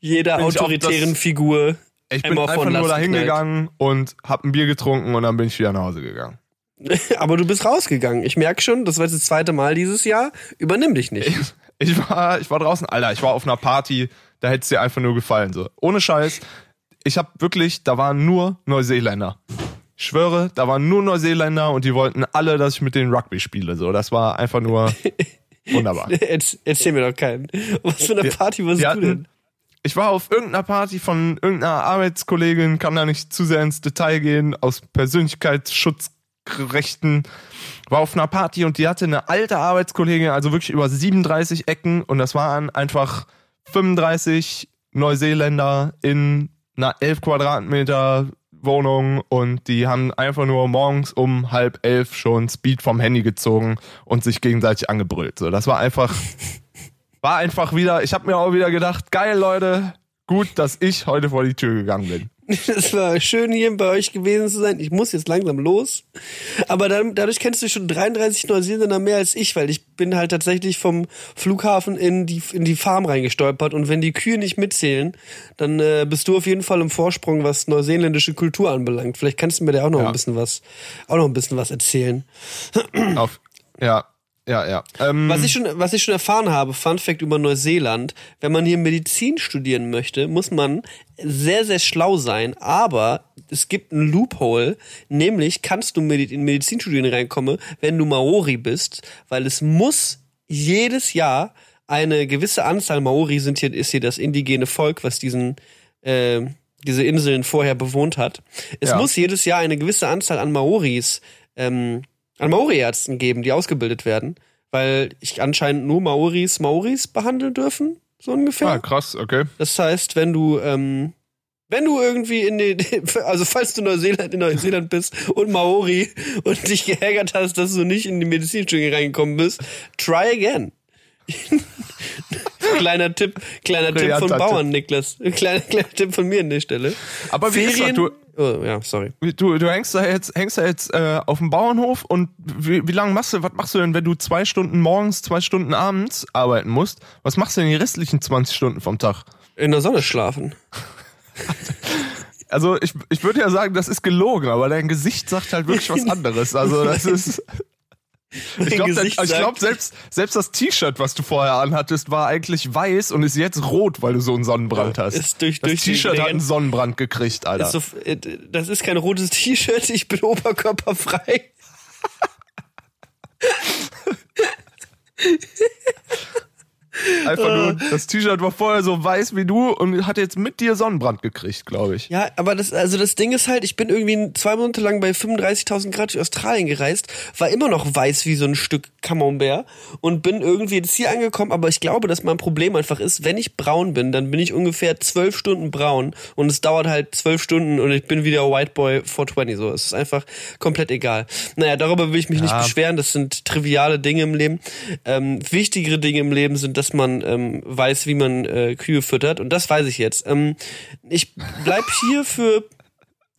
Jeder ich autoritären das- Figur. Ich bin einfach nur Last dahin geknallt. gegangen und habe ein Bier getrunken und dann bin ich wieder nach Hause gegangen. (laughs) Aber du bist rausgegangen. Ich merke schon, das war jetzt das zweite Mal dieses Jahr. Übernimm dich nicht. Ich war, ich war draußen, Alter, ich war auf einer Party, da hätte es dir einfach nur gefallen. So. Ohne Scheiß. Ich habe wirklich, da waren nur Neuseeländer. Ich schwöre, da waren nur Neuseeländer und die wollten alle, dass ich mit denen Rugby spiele. So, das war einfach nur (laughs) wunderbar. Erz- Erzähl mir doch keinen. Was für eine Party warst du denn? Ich war auf irgendeiner Party von irgendeiner Arbeitskollegin, kann da nicht zu sehr ins Detail gehen, aus Persönlichkeitsschutzrechten. War auf einer Party und die hatte eine alte Arbeitskollegin, also wirklich über 37 Ecken und das waren einfach 35 Neuseeländer in einer 11 Quadratmeter Wohnung und die haben einfach nur morgens um halb elf schon Speed vom Handy gezogen und sich gegenseitig angebrüllt. So, das war einfach (laughs) war einfach wieder, ich habe mir auch wieder gedacht, geil Leute, gut, dass ich heute vor die Tür gegangen bin. (laughs) Es war schön hier bei euch gewesen zu sein. Ich muss jetzt langsam los. Aber dann, dadurch kennst du schon 33 Neuseeländer mehr als ich, weil ich bin halt tatsächlich vom Flughafen in die, in die Farm reingestolpert. Und wenn die Kühe nicht mitzählen, dann äh, bist du auf jeden Fall im Vorsprung, was neuseeländische Kultur anbelangt. Vielleicht kannst du mir da auch noch Ja. ein bisschen was, auch noch ein bisschen was erzählen. Auf, ja, ja, ja. Ähm, Was ich schon, was ich schon erfahren habe, Fun Fact über Neuseeland, wenn man hier Medizin studieren möchte, muss man sehr, sehr schlau sein, aber es gibt ein Loophole, nämlich kannst du in Medizinstudien reinkommen, wenn du Maori bist, weil es muss jedes Jahr eine gewisse Anzahl Maori sind hier, ist hier das indigene Volk, was diesen, äh, diese Inseln vorher bewohnt hat. Es Ja. muss jedes Jahr eine gewisse Anzahl an Maoris, ähm, an Maori-Ärzten geben, die ausgebildet werden, weil ich anscheinend nur Maoris Maoris behandeln dürfen, so ungefähr. ah, krass, okay. Das heißt, wenn du, ähm, wenn du irgendwie in den, (laughs) also falls du Neuseeland, in Neuseeland bist und Maori und dich geärgert hast, dass du nicht in die Medizinstudie reingekommen bist, try again. (laughs) (laughs) kleiner Tipp, kleiner Tipp von Bauern, Niklas. (laughs) Kleiner, kleiner Tipp von mir an der Stelle. Aber wie gesagt, du, oh, ja, sorry. du, du hängst da jetzt, hängst da jetzt äh, auf dem Bauernhof und wie, wie lange machst du, was machst du denn, wenn du zwei Stunden morgens, zwei Stunden abends arbeiten musst? Was machst du denn die restlichen 20 Stunden vom Tag? In der Sonne schlafen. Also ich, ich würde ja sagen, das ist gelogen, aber dein Gesicht sagt halt wirklich (laughs) was anderes. Also das ist. Ich glaube, glaub, selbst, selbst das T-Shirt, was du vorher anhattest, war eigentlich weiß und ist jetzt rot, weil du so einen Sonnenbrand hast. Ist durch- das T-Shirt hat einen Sonnenbrand gekriegt, Alter. Ist so, äh, das ist kein rotes T-Shirt, ich bin oberkörperfrei. (laughs) Einfach nur, das T-Shirt war vorher so weiß wie du und hat jetzt mit dir Sonnenbrand gekriegt, glaube ich. Ja, aber das, also das Ding ist halt, ich bin irgendwie zwei Monate lang bei 35.000 Grad durch Australien gereist, war immer noch weiß wie so ein Stück Camembert und bin irgendwie jetzt hier angekommen, aber ich glaube, dass mein Problem einfach ist, wenn ich braun bin, dann bin ich ungefähr zwölf Stunden braun und es dauert halt zwölf Stunden und ich bin wieder White Boy 420, so. Es ist einfach komplett egal. Naja, darüber will ich mich nicht beschweren, das sind triviale Dinge im Leben. Ähm, wichtigere Dinge im Leben sind, dass man ähm, weiß, wie man äh, Kühe füttert und das weiß ich jetzt. Ähm, ich bleib hier für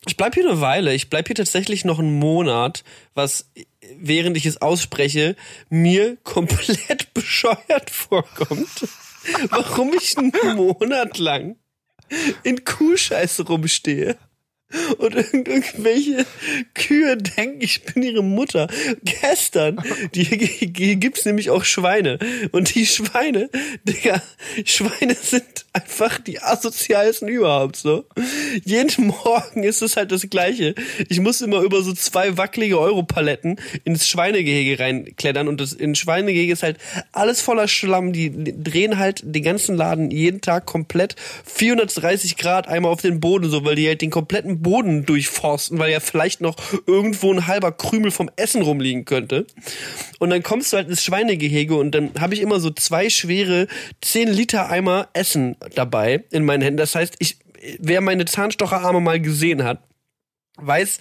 ich bleib hier eine Weile. Ich bleib hier tatsächlich noch einen Monat, was während ich es ausspreche mir komplett (laughs) bescheuert vorkommt. Warum ich einen Monat lang in Kuhscheiße rumstehe und irgend- irgendwelche Kühe denken, ich bin ihre Mutter. Gestern, die, hier gibt's nämlich auch Schweine. Und die Schweine, Digga, Schweine sind einfach die asozialsten überhaupt, so. Jeden (laughs) Morgen ist es halt das Gleiche. Ich muss immer über so zwei wackelige Europaletten ins Schweinegehege reinklettern und das in Schweinegehege ist halt alles voller Schlamm. Die drehen halt den ganzen Laden jeden Tag komplett 430 Grad einmal auf den Boden, so, weil die halt den kompletten Boden durchforsten, weil ja vielleicht noch irgendwo ein halber Krümel vom Essen rumliegen könnte. Und dann kommst du halt ins Schweinegehege und dann habe ich immer so zwei schwere 10 Liter Eimer Essen dabei in meinen Händen. Das heißt, ich, wer meine Zahnstocherarme mal gesehen hat, weiß,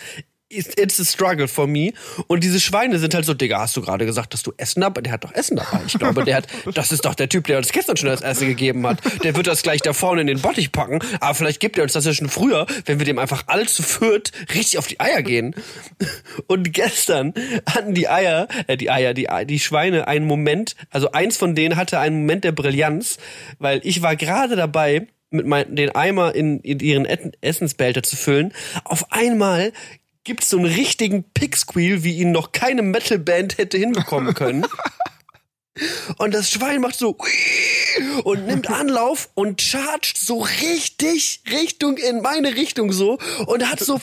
it's a struggle for me. Und diese Schweine sind halt so, Digga, hast du gerade gesagt, dass du Essen dabei? Der hat doch Essen dabei. Ich glaube, der hat, das ist doch der Typ, der uns gestern schon das Essen gegeben hat. Der wird das gleich da vorne in den Bottich packen. Aber vielleicht gibt er uns das ja schon früher, wenn wir dem einfach alle zu viert richtig auf die Eier gehen. Und gestern hatten die Eier, äh, die Eier, die, die Schweine einen Moment, also eins von denen hatte einen Moment der Brillanz, weil ich war gerade dabei, mit mein, den Eimer in, in ihren Essensbehälter zu füllen. Auf einmal gibt's so einen richtigen Picksqueal, wie ihn noch keine Metalband hätte hinbekommen können. (laughs) Und das Schwein macht so und nimmt Anlauf und chargt so richtig Richtung in meine Richtung so und hat so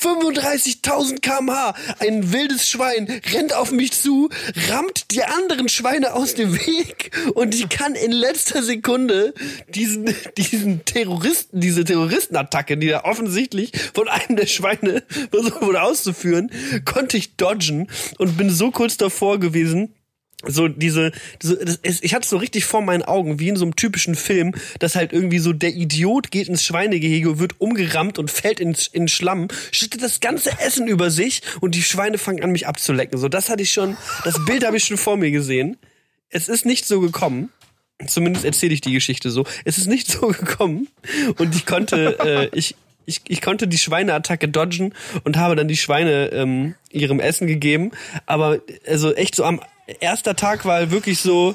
35.000 kmh. Ein wildes Schwein rennt auf mich zu, rammt die anderen Schweine aus dem Weg und ich kann in letzter Sekunde diesen, diesen Terroristen, diese Terroristenattacke, die da offensichtlich von einem der Schweine versucht wurde auszuführen, konnte ich dodgen und bin so kurz davor gewesen, so diese, diese das, es- ich hatte so richtig vor meinen Augen, wie in so einem typischen Film, dass halt irgendwie so der Idiot geht ins Schweinegehege, wird umgerammt und fällt in, in Schlamm, schüttet das ganze Essen über sich und die Schweine fangen an mich abzulecken. So, das hatte ich schon, das Bild habe ich schon vor mir gesehen. Es ist nicht so gekommen. Zumindest erzähle ich die Geschichte so. Es ist nicht (laughs) so gekommen und ich konnte, äh, ich, ich, ich konnte die Schweineattacke dodgen und habe dann die Schweine ähm, ihrem Essen gegeben. Aber also echt so am erster Tag war wirklich so.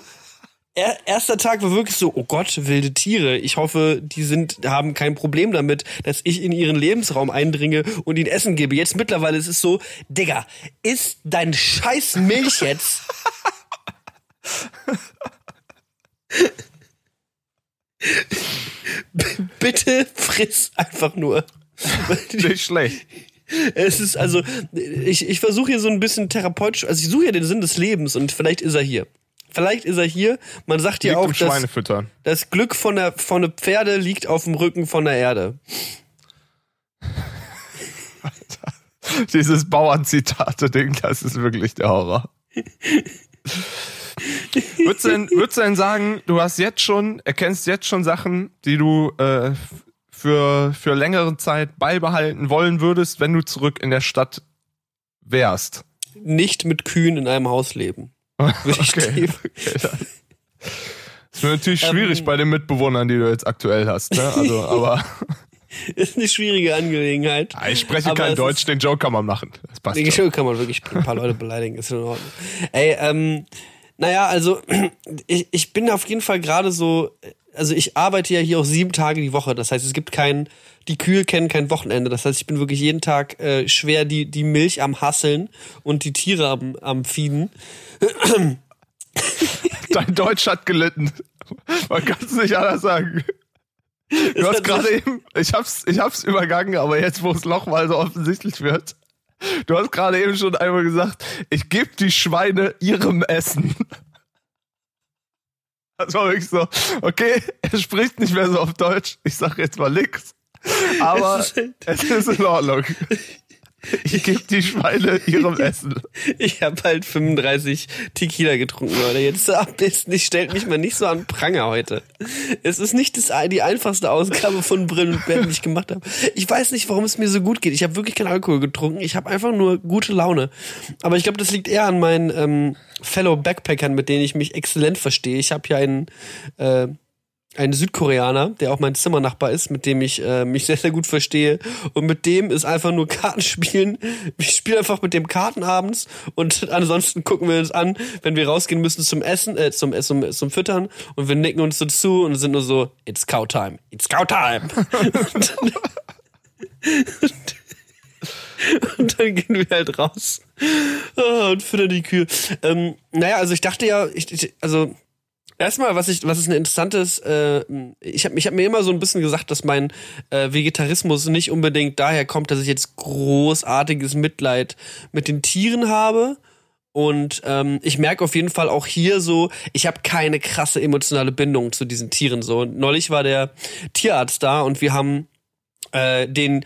Er, erster Tag war wirklich so, oh Gott, wilde Tiere. Ich hoffe, die sind, haben kein Problem damit, dass ich in ihren Lebensraum eindringe und ihnen Essen gebe. Jetzt mittlerweile ist es so, Digga, ist dein scheiß Milch jetzt? (laughs) Bitte friss einfach nur. Nicht schlecht. Es ist also, ich, ich versuche hier so ein bisschen therapeutisch, also ich suche ja den Sinn des Lebens und vielleicht ist er hier. Vielleicht ist er hier. Man sagt ja auch, dass das Glück von der, von der Pferde liegt auf dem Rücken von der Erde. (laughs) Dieses Bauernzitate-Ding, das ist wirklich der Horror. würdest, du denn, würdest du denn sagen, du hast jetzt schon, erkennst jetzt schon Sachen, die du äh, für, für längere Zeit beibehalten wollen würdest, wenn du zurück in der Stadt wärst? Nicht mit Kühen in einem Haus leben. (laughs) Okay. Das wird natürlich schwierig Ähm. bei den Mitbewohnern, die du jetzt aktuell hast, ne? Also, (laughs) aber Ist eine schwierige Angelegenheit. Ah, ich spreche kein Deutsch, ist- den Joke kann man machen. Das passt schon. schon kann man wirklich ein paar Leute beleidigen, ist in Ordnung. Ey, ähm, naja, also (clears throat) ich, ich bin auf jeden Fall gerade so, also ich arbeite ja hier auch sieben Tage die Woche. Das heißt, es gibt kein, die Kühe kennen kein Wochenende. Das heißt, ich bin wirklich jeden Tag äh, schwer die, die Milch am Hasseln und die Tiere am, am Fieden. (laughs) Dein Deutsch hat gelitten. Man kann es nicht anders sagen. Du hast hat gerade eben, ich hab's, ich hab's übergangen, aber jetzt, wo es nochmal so offensichtlich wird, du hast gerade eben schon einmal gesagt, ich gebe die Schweine ihrem Essen. Das war wirklich so, okay, (laughs) er spricht nicht mehr so auf Deutsch, ich sag jetzt mal nix, aber Es ist- es ist in Ordnung. (laughs) Ich gebe die Schweine ihrem Essen. Ich habe halt 35 Tequila getrunken, Leute. Jetzt ab ist nicht, stellt mich mal nicht so an Pranger heute. Es ist nicht das, die einfachste Ausgabe von Brillen und Bärten, die ich gemacht habe. Ich weiß nicht, warum es mir so gut geht. Ich habe wirklich keinen Alkohol getrunken. Ich habe einfach nur gute Laune. Aber ich glaube, das liegt eher an meinen ähm, Fellow Backpackern, mit denen ich mich exzellent verstehe. Ich habe ja einen äh, ein Südkoreaner, der auch mein Zimmernachbar ist, mit dem ich äh, mich (laughs) sehr, sehr gut verstehe. Und mit dem ist einfach nur Kartenspielen. Ich spiele einfach mit dem Karten abends und ansonsten gucken wir uns an, wenn wir rausgehen müssen zum Essen, äh, zum, zum, zum Füttern und wir nicken uns so zu und sind nur so, it's cow time, it's cow time. (laughs) und dann gehen wir halt raus ah, und füttern die Kühe. Ähm, naja, also ich dachte ja, ich also Erstmal, was ich, was ist ein interessantes, äh, ich habe ich hab mir immer so ein bisschen gesagt, dass mein äh, Vegetarismus nicht unbedingt daher kommt, dass ich jetzt großartiges Mitleid mit den Tieren habe. Und ähm, ich merke auf jeden Fall auch hier so, ich habe keine krasse emotionale Bindung zu diesen Tieren. So neulich war der Tierarzt da und wir haben äh, den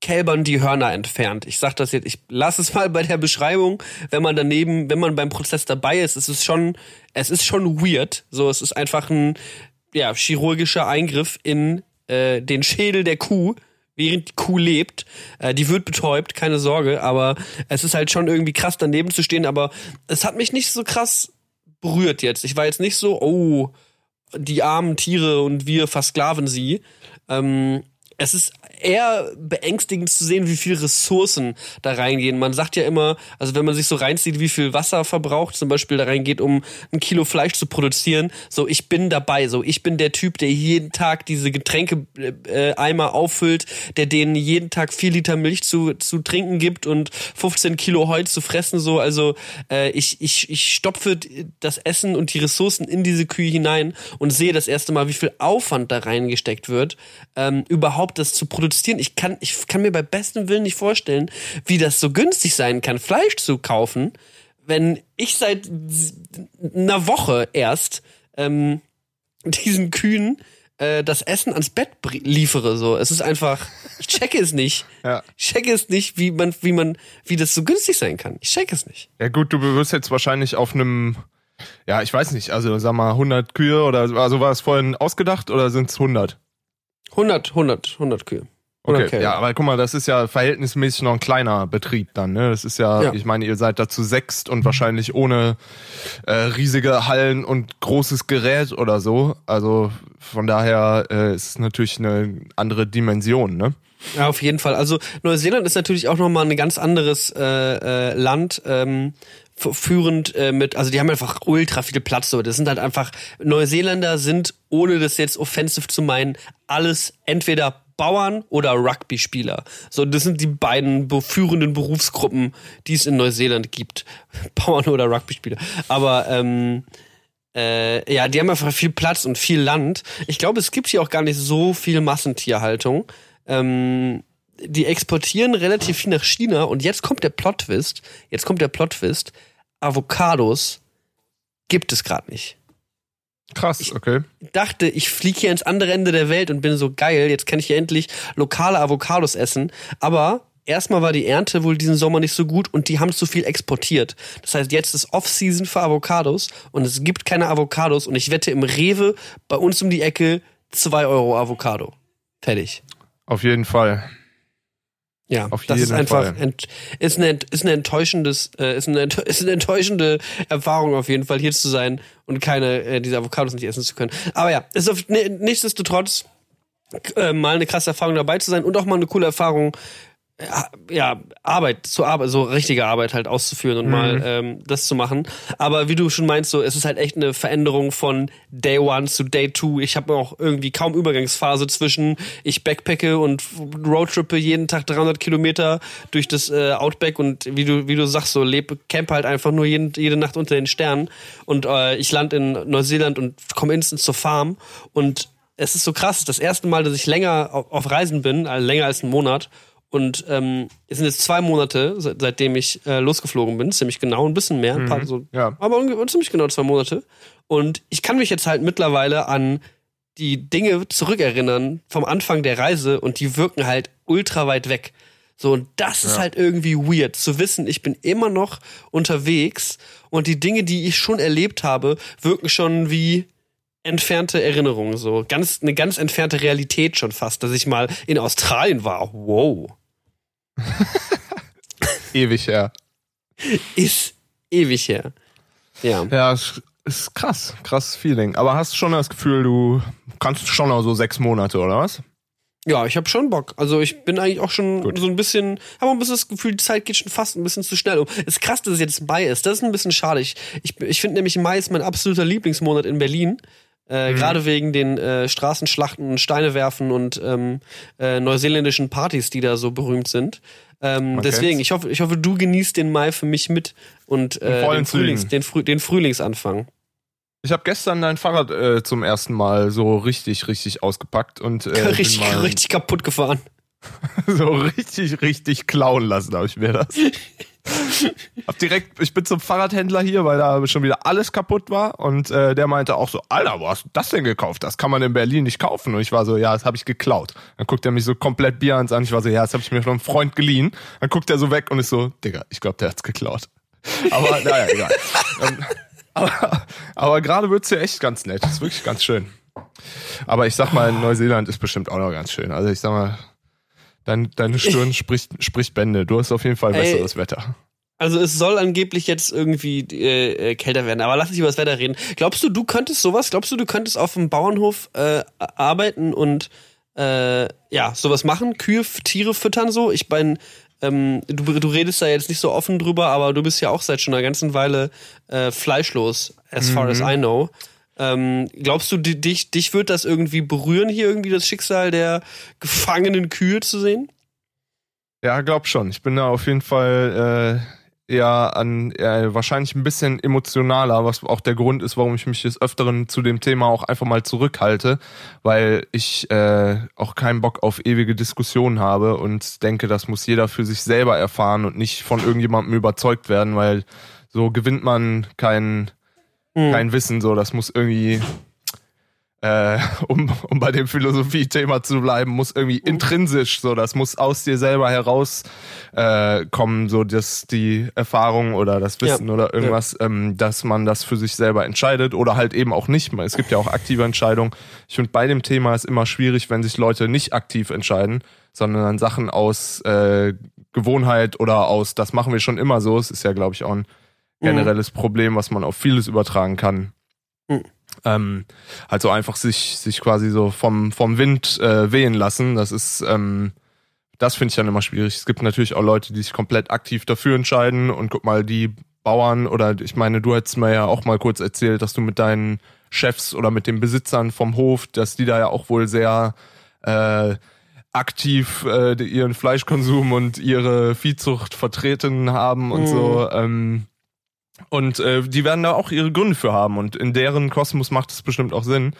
Kälbern die Hörner entfernt. Ich sag das jetzt, ich lasse es mal bei der Beschreibung, wenn man daneben, wenn man beim Prozess dabei ist, es ist schon, es ist schon weird. So, es ist einfach ein ja, chirurgischer Eingriff in äh, den Schädel der Kuh, während die Kuh lebt. Äh, die wird betäubt, keine Sorge, aber es ist halt schon irgendwie krass daneben zu stehen, aber es hat mich nicht so krass berührt jetzt. Ich war jetzt nicht so, oh, die armen Tiere und wir versklaven sie. Ähm, es ist eher beängstigend zu sehen, wie viel Ressourcen da reingehen. Man sagt ja immer, also wenn man sich so reinzieht, wie viel Wasser verbraucht, zum Beispiel da reingeht, um ein Kilo Fleisch zu produzieren. So, ich bin dabei. So, ich bin der Typ, der jeden Tag diese Getränke-Eimer äh, auffüllt, der denen jeden Tag vier Liter Milch zu, zu trinken gibt und 15 Kilo Holz zu fressen. So, also äh, ich, ich, ich stopfe das Essen und die Ressourcen in diese Kühe hinein und sehe das erste Mal, wie viel Aufwand da reingesteckt wird, ähm, überhaupt das zu produzieren produzieren. Ich kann, ich kann mir bei bestem Willen nicht vorstellen, wie das so günstig sein kann, Fleisch zu kaufen, wenn ich seit einer Woche erst ähm, (laughs) diesen Kühen äh, das Essen ans Bett liefere. So, es ist einfach, ich checke es nicht. (laughs) Ja. Ich checke es nicht, wie man, wie man, wie das so günstig sein kann. Ich checke es nicht. Ja gut, du wirst jetzt wahrscheinlich auf einem ja, ich weiß nicht, also sag mal 100 Kühe oder also war es vorhin ausgedacht oder sind es 100? 100, 100, 100 Kühe. Okay. okay. ja, aber guck mal, das ist ja verhältnismäßig noch ein kleiner Betrieb dann, ne? Das ist ja, ja. ich meine, ihr seid dazu sechst und wahrscheinlich ohne äh, riesige Hallen und großes Gerät oder so. Also von daher äh, ist es natürlich eine andere Dimension, ne? Ja, auf jeden Fall. Also Neuseeland ist natürlich auch nochmal ein ganz anderes äh, äh, Land. Ähm, führend äh, mit, also die haben einfach ultra viel Platz. So, das sind halt einfach Neuseeländer sind, ohne das jetzt offensiv zu meinen, alles entweder Bauern oder Rugby-Spieler. So, das sind die beiden führenden Berufsgruppen, die es in Neuseeland gibt. (laughs) Bauern oder Rugby-Spieler. Aber ähm, äh, ja, die haben einfach viel Platz und viel Land. Ich glaube, es gibt hier auch gar nicht so viel Massentierhaltung. Ähm, die exportieren relativ viel nach China und jetzt kommt der Plot-Twist. Jetzt kommt der Plot-Twist. Avocados gibt es gerade nicht. Krass, okay. Ich dachte, ich fliege hier ins andere Ende der Welt und bin so geil, jetzt kann ich hier endlich lokale Avocados essen. Aber erstmal war die Ernte wohl diesen Sommer nicht so gut und die haben zu viel exportiert. Das heißt, jetzt ist Off-Season für Avocados und es gibt keine Avocados und ich wette im Rewe bei uns um die Ecke zwei Euro Avocado. Fertig. Auf jeden Fall. Ja, Auf das ist einfach ent, ist, eine, ist eine enttäuschendes äh, ist eine, (laughs) ist eine enttäuschende Erfahrung auf jeden Fall hier zu sein und keine äh, diese Avocados nicht essen zu können. Aber ja, ist auf, ne, nichtsdestotrotz äh, mal eine krasse Erfahrung dabei zu sein und auch mal eine coole Erfahrung ja, Arbeit, zur Arbeit, so richtige Arbeit halt auszuführen und mhm. mal ähm, das zu machen. Aber wie du schon meinst, so, es ist halt echt eine Veränderung von Day One zu Day Two. Ich habe auch irgendwie kaum Übergangsphase zwischen ich backpacke und roadtrippe jeden Tag 300 Kilometer durch das äh, Outback und wie du, wie du sagst, so lebe, camp halt einfach nur jeden, jede Nacht unter den Sternen und äh, ich land in Neuseeland und komme instant zur Farm und es ist so krass, das erste Mal, dass ich länger auf, auf Reisen bin, also länger als einen Monat und ähm, es sind jetzt zwei Monate, seitdem ich äh, losgeflogen bin, ziemlich genau, ein bisschen mehr, mhm, paar, so, ja. aber ziemlich genau zwei Monate. Und ich kann mich jetzt halt mittlerweile an die Dinge zurückerinnern vom Anfang der Reise und die wirken halt ultra weit weg. So, und das ja. ist halt irgendwie weird, zu wissen, ich bin immer noch unterwegs und die Dinge, die ich schon erlebt habe, wirken schon wie entfernte Erinnerungen, so ganz eine ganz entfernte Realität schon fast, dass ich mal in Australien war. Wow. (laughs) ewig her. Ist ewig her. Ja. Ja, ist krass, krasses Feeling. Aber hast du schon das Gefühl, du kannst schon noch so sechs Monate, oder was? Ja, ich habe schon Bock. Also ich bin eigentlich auch schon Gut. so ein bisschen, habe ein bisschen das Gefühl, die Zeit geht schon fast ein bisschen zu schnell um. Es ist krass, dass es jetzt Mai ist. Das ist ein bisschen schade. Ich, ich, ich finde nämlich Mai ist mein absoluter Lieblingsmonat in Berlin. Äh, Mhm. Gerade wegen den äh, Straßenschlachten, Steine werfen und ähm, äh, neuseeländischen Partys, die da so berühmt sind. Ähm, Okay. Deswegen, ich hoffe, ich hoffe, du genießt den Mai für mich mit und äh, den, Frühlings, den, Früh, den Frühlingsanfang. Ich habe gestern dein Fahrrad äh, zum ersten Mal so richtig, richtig ausgepackt und äh, (laughs) richtig, mal richtig kaputt gefahren. (laughs) so richtig, richtig klauen lassen, habe ich mir das. (laughs) (laughs) hab direkt, ich bin zum Fahrradhändler hier, weil da schon wieder alles kaputt war und äh, der meinte auch so, Alter, wo hast du das denn gekauft? Das kann man in Berlin nicht kaufen. Und ich war so, ja, das habe ich geklaut. Dann guckt er mich so komplett Bierhans an. Ich war so, ja, das habe ich mir von einem Freund geliehen. Dann guckt er so weg und ist so, Digga, ich glaube, der hat's geklaut. Aber (laughs) naja, egal. ähm, aber aber gerade wird's hier echt ganz nett. Ist wirklich ganz schön. Aber ich sag mal, Neuseeland ist bestimmt auch noch ganz schön. Also ich sag mal, dein, deine Stirn (laughs) spricht, spricht Bände. Du hast auf jeden Fall Ey. besseres Wetter. Also es soll angeblich jetzt irgendwie äh, äh, kälter werden, aber lass uns über das Wetter reden. Glaubst du, du könntest sowas? Glaubst du, du könntest auf dem Bauernhof äh, arbeiten und äh, ja sowas machen? Kühe, Tiere füttern so? Ich mein, ähm, du, du redest da jetzt nicht so offen drüber, aber du bist ja auch seit schon einer ganzen Weile äh, fleischlos, as far as I know. Ähm, glaubst du, di- dich, dich wird das irgendwie berühren, hier irgendwie das Schicksal der gefangenen Kühe zu sehen? Ja, glaub schon. Ich bin da auf jeden Fall äh, eher an eher wahrscheinlich ein bisschen emotionaler, was auch der Grund ist, warum ich mich des Öfteren zu dem Thema auch einfach mal zurückhalte, weil ich äh, auch keinen Bock auf ewige Diskussionen habe und denke, das muss jeder für sich selber erfahren und nicht von irgendjemandem überzeugt werden, weil so gewinnt man kein, kein Wissen, so das muss irgendwie äh, um, um bei dem Philosophie-Thema zu bleiben, muss irgendwie intrinsisch, so, das muss aus dir selber heraus äh, kommen, so dass die Erfahrung oder das Wissen Ja. oder irgendwas, ähm, dass man das für sich selber entscheidet oder halt eben auch nicht. Es gibt ja auch aktive Entscheidungen. Ich finde, bei dem Thema ist immer schwierig, wenn sich Leute nicht aktiv entscheiden, sondern dann Sachen aus äh, Gewohnheit oder aus, das machen wir schon immer so. Es ist ja, glaube ich, auch ein generelles Problem, was man auf vieles übertragen kann. Ähm, halt so einfach sich, sich quasi so vom, vom Wind äh, wehen lassen. Das ist, ähm, das finde ich dann immer schwierig. Es gibt natürlich auch Leute, die sich komplett aktiv dafür entscheiden und guck mal, die Bauern oder ich meine, du hättest mir ja auch mal kurz erzählt, dass du mit deinen Chefs oder mit den Besitzern vom Hof, dass die da ja auch wohl sehr äh, aktiv äh, ihren Fleischkonsum und ihre Viehzucht vertreten haben und so. Ähm, und äh, die werden da auch ihre Gründe für haben und in deren Kosmos macht es bestimmt auch Sinn.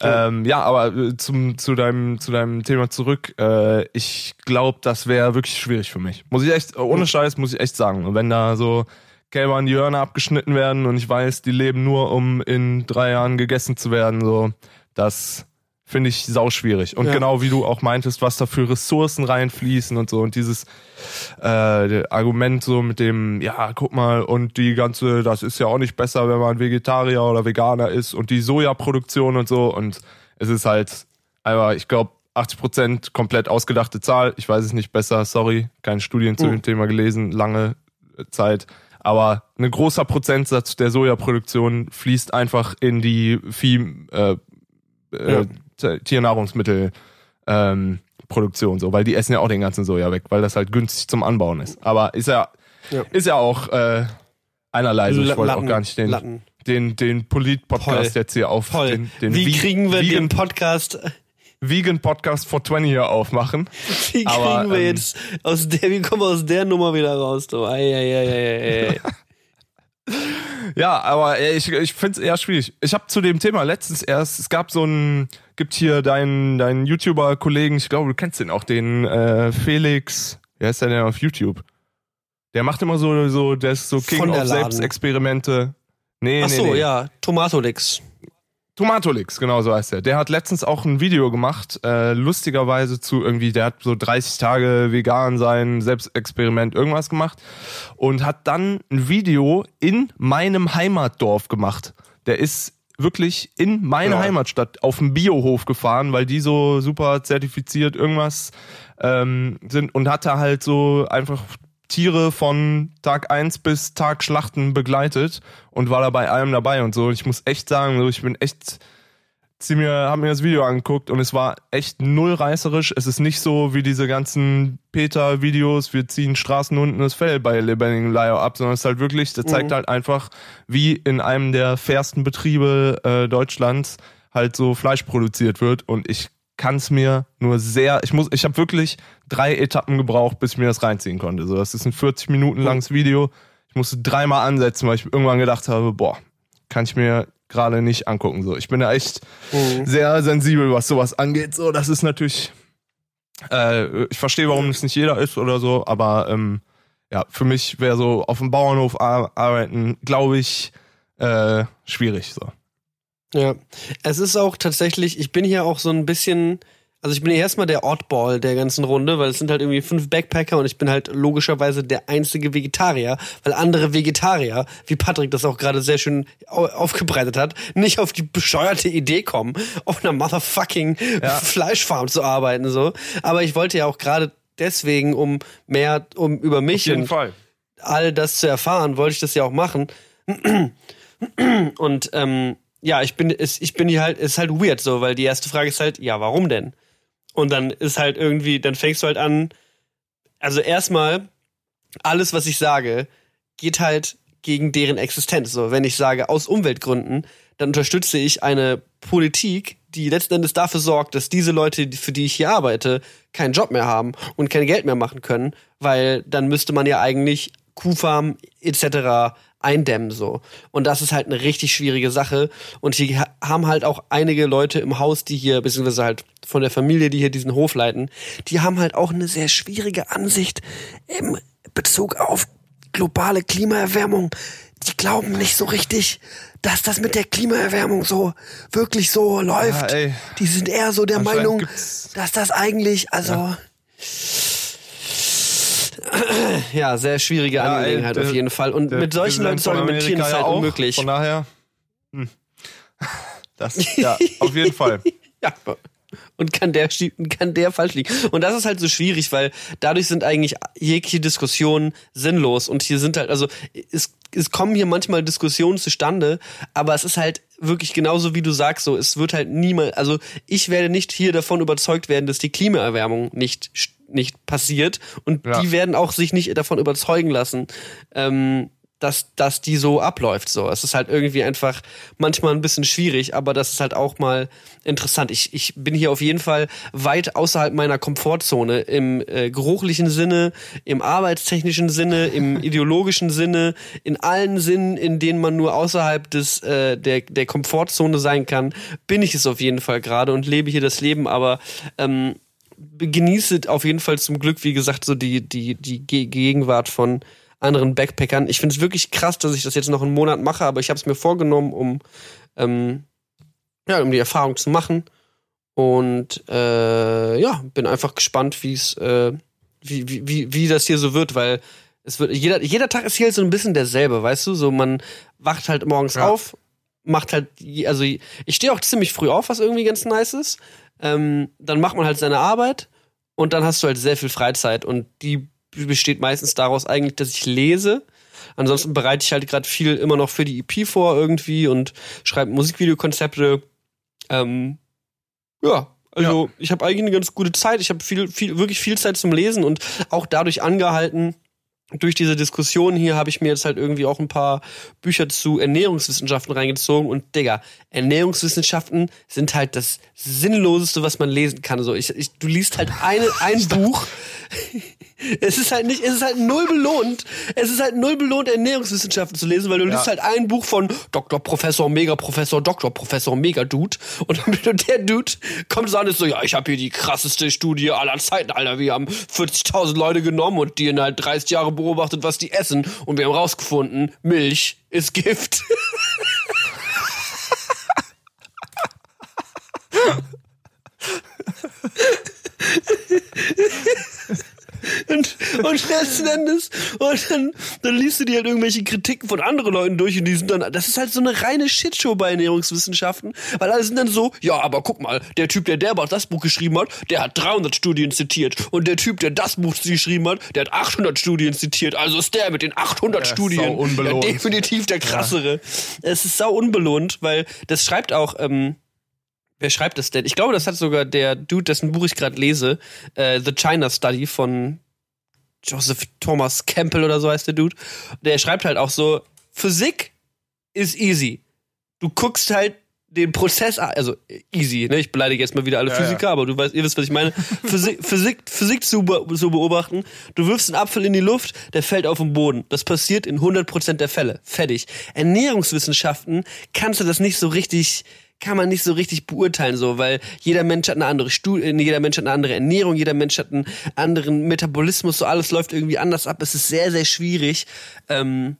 Ja, ähm, ja aber äh, zum, zu, deinem, zu deinem Thema zurück. Äh, ich glaube, das wäre wirklich schwierig für mich. Muss ich echt, ohne Scheiß muss ich echt sagen. Und wenn da so Kälber an die Hörner abgeschnitten werden und ich weiß, die leben nur, um in drei Jahren gegessen zu werden, so, das finde ich sau schwierig. Und Ja. genau wie du auch meintest, was da für Ressourcen reinfließen und so und dieses äh, Argument so mit dem, ja, guck mal, und die ganze, das ist ja auch nicht besser, wenn man Vegetarier oder Veganer ist und die Sojaproduktion und so und es ist halt, aber ich glaube, 80 Prozent komplett ausgedachte Zahl. Ich weiß es nicht besser, sorry, keine Studien zu Mhm. dem Thema gelesen, lange äh, Zeit. Aber ein großer Prozentsatz der Sojaproduktion fließt einfach in die Vieh, äh, äh, Ja. Tiernahrungsmittel ähm, Produktion so, weil die essen ja auch den ganzen Soja weg, weil das halt günstig zum Anbauen ist. Aber ist ja, Ja. ist ja auch äh, einerlei so. Ich wollte auch gar nicht den, Latten. den, den Polit-Podcast Voll. jetzt hier auf Toll. den, den Wie Ve- kriegen wir Vegan, den Podcast, Vegan Podcast for 20 hier aufmachen? (laughs) wie kriegen Aber, wir ähm, jetzt aus der, wie kommen wir aus der Nummer wieder raus, du? Ei, ei, ei, ei, ei. (laughs) Ja, aber äh, ich, ich finde es eher schwierig. Ich habe zu dem Thema letztens erst, es gab so ein, gibt hier deinen, deinen YouTuber-Kollegen, ich glaube, du kennst den auch, den äh, Felix, wer ist der denn auf YouTube? Der macht immer so, so der ist so King of. Selbstexperimente. Nee, Ach nee, so, nee. ja, Tomatolix. Tomatolix, genau so heißt er. Der hat letztens auch ein Video gemacht, äh, lustigerweise zu irgendwie, der hat so 30 Tage vegan sein, Selbstexperiment, irgendwas gemacht und hat dann ein Video in meinem Heimatdorf gemacht. Der ist wirklich in meine Ja. Heimatstadt auf dem Biohof gefahren, weil die so super zertifiziert irgendwas ähm, sind und hat da halt so einfach Tiere von Tag eins bis Tag Schlachten begleitet und war da bei allem dabei und so. Ich muss echt sagen, so, ich bin echt zieh mir, hab mir das Video angeguckt und es war echt null reißerisch. Es ist nicht so wie diese ganzen Peter-Videos, wir ziehen Straßenhunden das Fell bei lebendigen Leier ab, sondern es ist halt wirklich, der zeigt Mhm. halt einfach, wie in einem der fairsten Betriebe äh, Deutschlands halt so Fleisch produziert wird und ich kann es mir nur sehr, ich muss, ich habe wirklich drei Etappen gebraucht, bis ich mir das reinziehen konnte. So, das ist ein 40 Minuten langes Video. Ich musste dreimal ansetzen, weil ich irgendwann gedacht habe, boah, kann ich mir gerade nicht angucken. So, ich bin da echt Mhm. sehr sensibel, was sowas angeht. So, das ist natürlich, äh, ich verstehe, warum es nicht jeder ist oder so, aber ähm, ja, für mich wäre so auf dem Bauernhof ar arbeiten, glaube ich, äh, schwierig. So. Ja, es ist auch tatsächlich, ich bin hier auch so ein bisschen, also ich bin hier erstmal der Oddball der ganzen Runde, weil es sind halt irgendwie fünf Backpacker und ich bin halt logischerweise der einzige Vegetarier, weil andere Vegetarier, wie Patrick das auch gerade sehr schön au- aufgebreitet hat, nicht auf die bescheuerte Idee kommen, auf einer motherfucking Fleischfarm zu arbeiten, so. Aber ich wollte ja auch gerade deswegen, um mehr, um über mich und Fall. all das zu erfahren, wollte ich das ja auch machen. Und ähm, ja, ich bin, es, ich bin hier halt, ist halt weird so, weil die erste Frage ist halt, ja, warum denn? Und dann ist halt irgendwie, dann fängst du halt an, also erstmal, alles, was ich sage, geht halt gegen deren Existenz. So, wenn ich sage, aus Umweltgründen, dann unterstütze ich eine Politik, die letzten Endes dafür sorgt, dass diese Leute, für die ich hier arbeite, keinen Job mehr haben und kein Geld mehr machen können, weil dann müsste man ja eigentlich Kuhfarm etc. eindämmen so. Und das ist halt eine richtig schwierige Sache. Und hier ha- haben halt auch einige Leute im Haus, die hier, beziehungsweise halt von der Familie, die hier diesen Hof leiten, die haben halt auch eine sehr schwierige Ansicht im Bezug auf globale Klimaerwärmung. Die glauben nicht so richtig, dass das mit der Klimaerwärmung so wirklich so läuft. ey. Die sind eher so der Meinung, dass das eigentlich, also ja, (clears throat) sehr schwierige Ja, ey, Angelegenheit der- auf jeden Fall. Und Der mit solchen Leuten zu argumentieren ist halt ja auch. unmöglich. Von daher, hm. (laughs) das, ja, auf jeden Fall. (laughs) Ja. Und kann der kann der falsch liegen. Und das ist halt so schwierig, weil dadurch sind eigentlich jegliche Diskussionen sinnlos. Und hier sind halt, also es, es kommen hier manchmal Diskussionen zustande, aber es ist halt wirklich genauso wie du sagst, so, es wird halt niemals, also ich werde nicht hier davon überzeugt werden, dass die Klimaerwärmung nicht, nicht passiert. Und Ja. die werden auch sich nicht davon überzeugen lassen, ähm, dass, dass die so abläuft. So, es ist halt irgendwie einfach manchmal ein bisschen schwierig, aber das ist halt auch mal interessant. Ich, ich bin hier auf jeden Fall weit außerhalb meiner Komfortzone im äh, geruchlichen Sinne, im arbeitstechnischen Sinne, im (laughs) ideologischen Sinne, in allen Sinnen, in denen man nur außerhalb des äh, der der Komfortzone sein kann, bin ich es auf jeden Fall gerade und lebe hier das Leben. Aber ähm, genieße auf jeden Fall zum Glück, wie gesagt, so die, die, die Ge- Gegenwart von anderen Backpackern. Ich finde es wirklich krass, dass ich das jetzt noch einen Monat mache, aber ich habe es mir vorgenommen, um, ähm, ja, um die Erfahrung zu machen. Und äh, ja, bin einfach gespannt, wie es, äh, wie, wie, wie, wie das hier so wird, weil es wird, jeder, jeder Tag ist hier halt so ein bisschen derselbe, weißt du? So, man wacht halt morgens Ja. auf, macht halt, also ich stehe auch ziemlich früh auf, was irgendwie ganz nice ist. Ähm, dann macht man halt seine Arbeit und dann hast du halt sehr viel Freizeit und die besteht meistens daraus eigentlich, dass ich lese. Ansonsten bereite ich halt gerade viel immer noch für die EP vor irgendwie und schreibe Musikvideokonzepte. Ähm, ja, also ich habe eigentlich eine ganz gute Zeit. Ich habe viel, viel, wirklich viel Zeit zum Lesen und auch dadurch angehalten. Durch diese Diskussion hier habe ich mir jetzt halt irgendwie auch ein paar Bücher zu Ernährungswissenschaften reingezogen und Digga, Ernährungswissenschaften sind halt das Sinnloseste, was man lesen kann. So, ich, ich, du liest halt eine, ein (laughs) Buch. Es ist halt nicht, es ist halt null belohnt. Es ist halt null belohnt, Ernährungswissenschaften zu lesen, weil du liest halt ein Buch von Dr. Professor, Mega Professor, Dr. Professor, Mega Dude. Und der Dude kommt so an und ist so, ja, ich habe hier die krasseste Studie aller Zeiten, Alter. Wir haben 40.000 Leute genommen und die in halt 30 Jahre beobachtet, was die essen. Und wir haben rausgefunden, Milch ist Gift. (laughs) und, und letzten Endes, und dann dann liest du dir halt irgendwelche Kritiken von anderen Leuten durch und die sind dann, das ist halt so eine reine Shitshow bei Ernährungswissenschaften, weil alle sind dann so, ja, aber guck mal, der Typ, der der das Buch geschrieben hat, der hat 300 Studien zitiert. Und der Typ, der das Buch geschrieben hat, der hat 800 Studien zitiert, also ist der mit den 800 Ja, Studien ja, definitiv der krassere. Es ist sau unbelohnt, weil das schreibt auch, ähm, Wer schreibt das denn? Ich glaube, das hat sogar der Dude, dessen Buch ich gerade lese, äh, The China Study von Joseph Thomas Campbell oder so heißt der Dude. Der schreibt halt auch so, Physik ist easy. Du guckst halt den Prozess, an- also easy, ne? Ich beleidige jetzt mal wieder alle Ja, Physiker, aber du weißt, ihr wisst, was ich meine. Physik, (laughs) Physik, Physik zu, zu beobachten. Du wirfst einen Apfel in die Luft, der fällt auf den Boden. Das passiert in 100% der Fälle. Fertig. Ernährungswissenschaften kannst du das nicht so richtig, kann man nicht so richtig beurteilen, so, weil jeder Mensch hat eine andere Studie, jeder Mensch hat eine andere Ernährung, jeder Mensch hat einen anderen Metabolismus, so alles läuft irgendwie anders ab. Es ist sehr, sehr schwierig, ähm,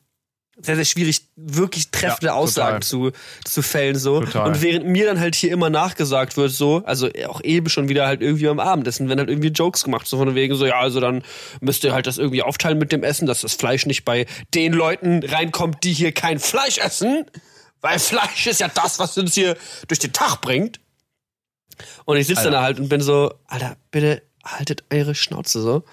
sehr, sehr schwierig, wirklich treffende Ja, Aussagen zu, zu fällen, so. Total. Und während mir dann halt hier immer nachgesagt wird, so, also auch eben schon wieder halt irgendwie am Abendessen, wenn halt irgendwie Jokes gemacht, so von wegen so, ja, also dann müsst ihr halt das irgendwie aufteilen mit dem Essen, dass das Fleisch nicht bei den Leuten reinkommt, die hier kein Fleisch essen, weil Fleisch ist ja das, was uns hier durch den Tag bringt. Und ich sitze dann da halt und bin so, Alter, bitte haltet eure Schnauze so.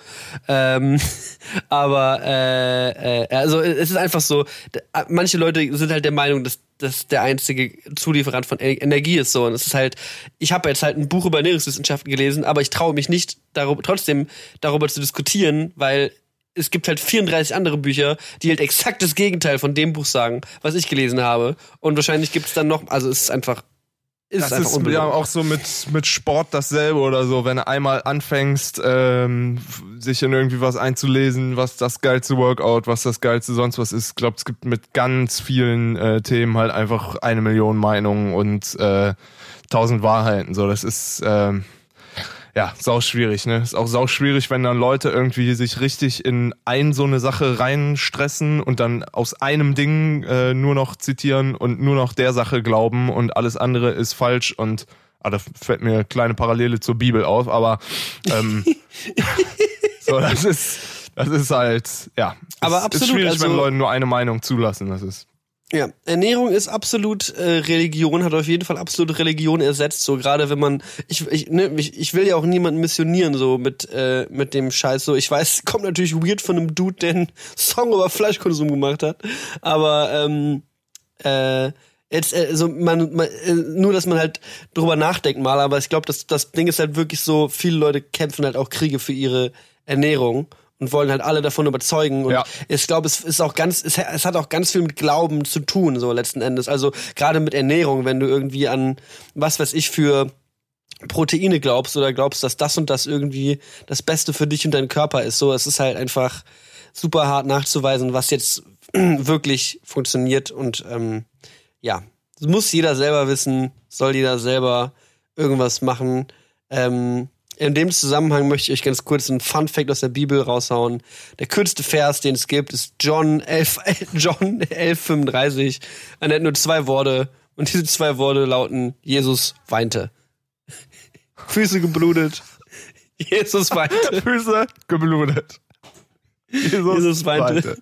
Ähm, (laughs) aber äh, äh, also es ist einfach so, d- manche Leute sind halt der Meinung, dass das der einzige Zulieferant von Energie ist so. Und es ist halt, ich habe jetzt halt ein Buch über Ernährungswissenschaften gelesen, aber ich traue mich nicht darüber, trotzdem darüber zu diskutieren, weil es gibt halt 34 andere Bücher, die halt exakt das Gegenteil von dem Buch sagen, was ich gelesen habe. Und wahrscheinlich gibt es dann noch, also es ist einfach, ist Das einfach ist ja auch so mit, mit Sport dasselbe oder so, wenn du einmal anfängst, ähm, sich in irgendwie was einzulesen, was das geilste Workout, was das geilste sonst was ist. Ich glaube, es gibt mit ganz vielen äh, Themen halt einfach eine Million Meinungen und äh, tausend Wahrheiten. So, das ist ähm, ja sau schwierig, ne? Ist auch sau schwierig, wenn dann Leute irgendwie sich richtig in ein so eine Sache reinstressen und dann aus einem Ding äh, nur noch zitieren und nur noch der Sache glauben und alles andere ist falsch und ah, da fällt mir eine kleine Parallele zur Bibel auf, aber ähm, (laughs) so, das ist das ist halt, ja. Aber es absolut, ist schwierig, also- wenn Leute nur eine Meinung zulassen. Das ist. Ja, Ernährung ist absolut äh, Religion, hat auf jeden Fall absolute Religion ersetzt. So gerade wenn man, ich, ich, ne, ich, ich will ja auch niemanden missionieren so mit äh, mit dem Scheiß. So ich weiß, kommt natürlich weird von einem Dude, der einen Song über Fleischkonsum gemacht hat, aber ähm, äh, jetzt also man, man äh, nur, dass man halt drüber nachdenkt mal. Aber ich glaube, das das Ding ist halt wirklich so, viele Leute kämpfen halt auch Kriege für ihre Ernährung. Und wollen halt alle davon überzeugen. Und Ja. ich glaube, es ist auch ganz, es, es hat auch ganz viel mit Glauben zu tun, so letzten Endes. Also gerade mit Ernährung, wenn du irgendwie an was weiß ich für Proteine glaubst oder glaubst, dass das und das irgendwie das Beste für dich und deinen Körper ist. So, es ist halt einfach super hart nachzuweisen, was jetzt (clears throat) wirklich funktioniert. Und ähm, ja, das muss jeder selber wissen, soll jeder selber irgendwas machen. Ähm, in dem Zusammenhang möchte ich euch ganz kurz einen Fun Fact aus der Bibel raushauen. Der kürzeste Vers, den es gibt, ist John 11, (laughs) John 11,35. Er nennt nur zwei Worte und diese zwei Worte lauten: Jesus weinte. (laughs) Füße geblutet. Jesus weinte. (laughs) Füße geblutet. Jesus, Jesus weinte.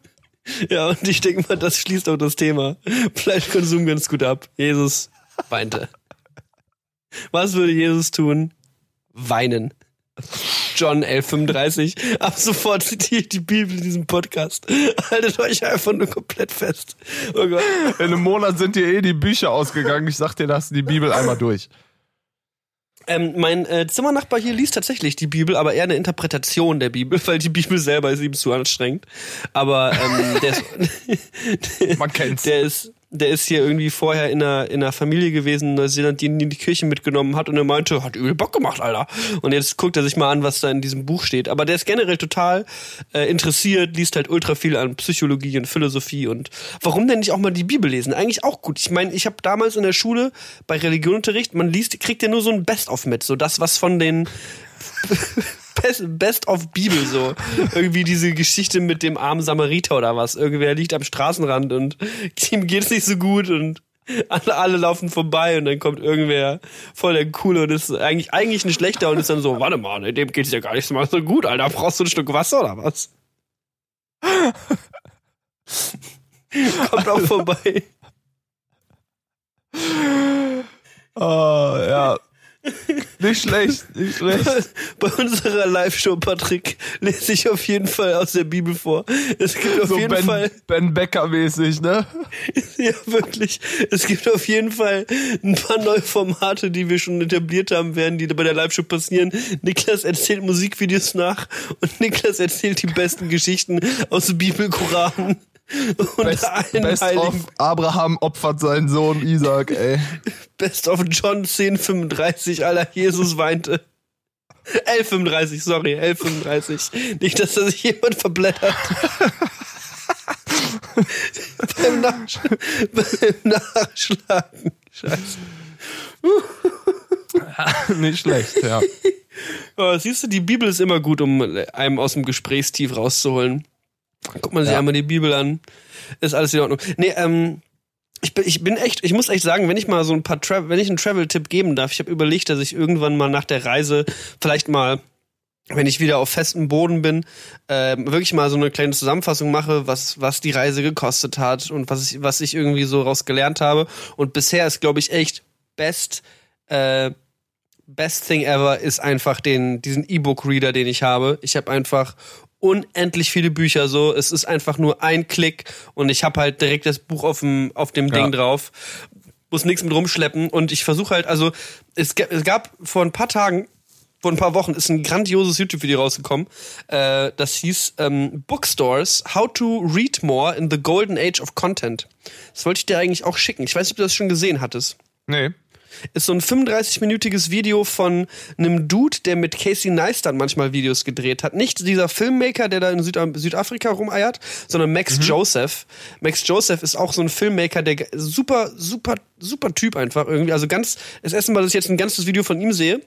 Ja, und ich denke mal, das schließt auch das Thema Fleischkonsum ganz gut ab. Jesus weinte. Was würde Jesus tun? Weinen. John 1135. Ab sofort zitiere ich die Bibel in diesem Podcast. Haltet euch einfach nur komplett fest. Oh Gott. In einem Monat sind dir eh die Bücher ausgegangen. Ich sag dir, das die Bibel einmal durch. Ähm, mein äh, Zimmernachbar hier liest tatsächlich die Bibel, aber eher eine Interpretation der Bibel, (laughs) weil die Bibel selber ist ihm zu anstrengend. Aber ähm, der, ist, Man kennt's. (laughs) der ist der ist hier irgendwie vorher in einer, in einer Familie gewesen in Neuseeland, die ihn in die Kirche mitgenommen hat und er meinte, hat übel Bock gemacht, Alter. Und jetzt guckt er sich mal an, was da in diesem Buch steht. Aber der ist generell total äh, interessiert, liest halt ultra viel an Psychologie und Philosophie und warum denn nicht auch mal die Bibel lesen? Eigentlich auch gut. Ich meine, ich habe damals in der Schule bei Religionunterricht, man liest, kriegt ja nur so ein Best-of mit, so das, was von den Best, Best of Bibel so. Irgendwie diese Geschichte mit dem armen Samariter oder was. Irgendwer liegt am Straßenrand und (laughs) ihm geht's nicht so gut und alle, alle laufen vorbei und dann kommt irgendwer voll der Coole und ist eigentlich, eigentlich ein Schlechter und ist dann so, warte mal, ne, dem geht's ja gar nicht so mal so gut, Alter. Brauchst du ein Stück Wasser oder was? (laughs) Kommt auch vorbei. Oh, ja. Nicht schlecht, nicht schlecht. Bei unserer Live-Show, Patrick, lese ich auf jeden Fall aus der Bibel vor. Es gibt auf So jeden ben, Fall, Ben Becker-mäßig, ne? (laughs) ja wirklich, es gibt auf jeden Fall ein paar neue Formate, die wir schon etabliert haben werden, die bei der Live-Show passieren. Niklas erzählt Musikvideos nach und Niklas erzählt die besten Geschichten aus dem Bibel, Koran und Best, allen best of Heiligen. Abraham opfert seinen Sohn Isaac, ey. Best of John 1035, aller Jesus weinte. 1135, sorry, 1135. Nicht, dass da sich jemand verblättert. (laughs) beim, Nachsch beim Nachschlagen. Scheiße. (laughs) nicht schlecht, ja. Oh, siehst du, die Bibel ist immer gut, um einem aus dem Gesprächstief rauszuholen. Guckt man sich Ja. einmal die Bibel an. Ist alles in Ordnung. Nee, ähm, ich bin, ich bin echt, ich muss echt sagen, wenn ich mal so ein paar Tra wenn ich einen Travel-Tipp geben darf, ich habe überlegt, dass ich irgendwann mal nach der Reise vielleicht mal, wenn ich wieder auf festem Boden bin, äh, wirklich mal so eine kleine Zusammenfassung mache, was, was die Reise gekostet hat und was ich, was ich irgendwie so raus gelernt habe. Und bisher ist, glaube ich, echt best, äh, best thing ever ist einfach den, diesen E-Book-Reader, den ich habe. Ich habe einfach unendlich viele Bücher so. Es ist einfach nur ein Klick und ich habe halt direkt das Buch auf dem, auf dem Ding drauf. Muss nichts mit rumschleppen und ich versuche halt, also es, es gab vor ein paar Tagen, vor ein paar Wochen ist ein grandioses YouTube-Video rausgekommen. Äh, das hieß ähm, Bookstores, How to Read More in the Golden Age of Content. Das wollte ich dir eigentlich auch schicken. Ich weiß nicht, ob du das schon gesehen hattest Nee. Ist so ein 35-minütiges Video von einem Dude, der mit Casey Neistat manchmal Videos gedreht hat. Nicht dieser Filmmaker, der da in Süd Südafrika rumeiert, sondern Max Joseph. Max Joseph ist auch so ein Filmmaker, der super, super, super Typ einfach irgendwie. Also ganz, das erste Mal, dass ich jetzt ein ganzes Video von ihm sehe.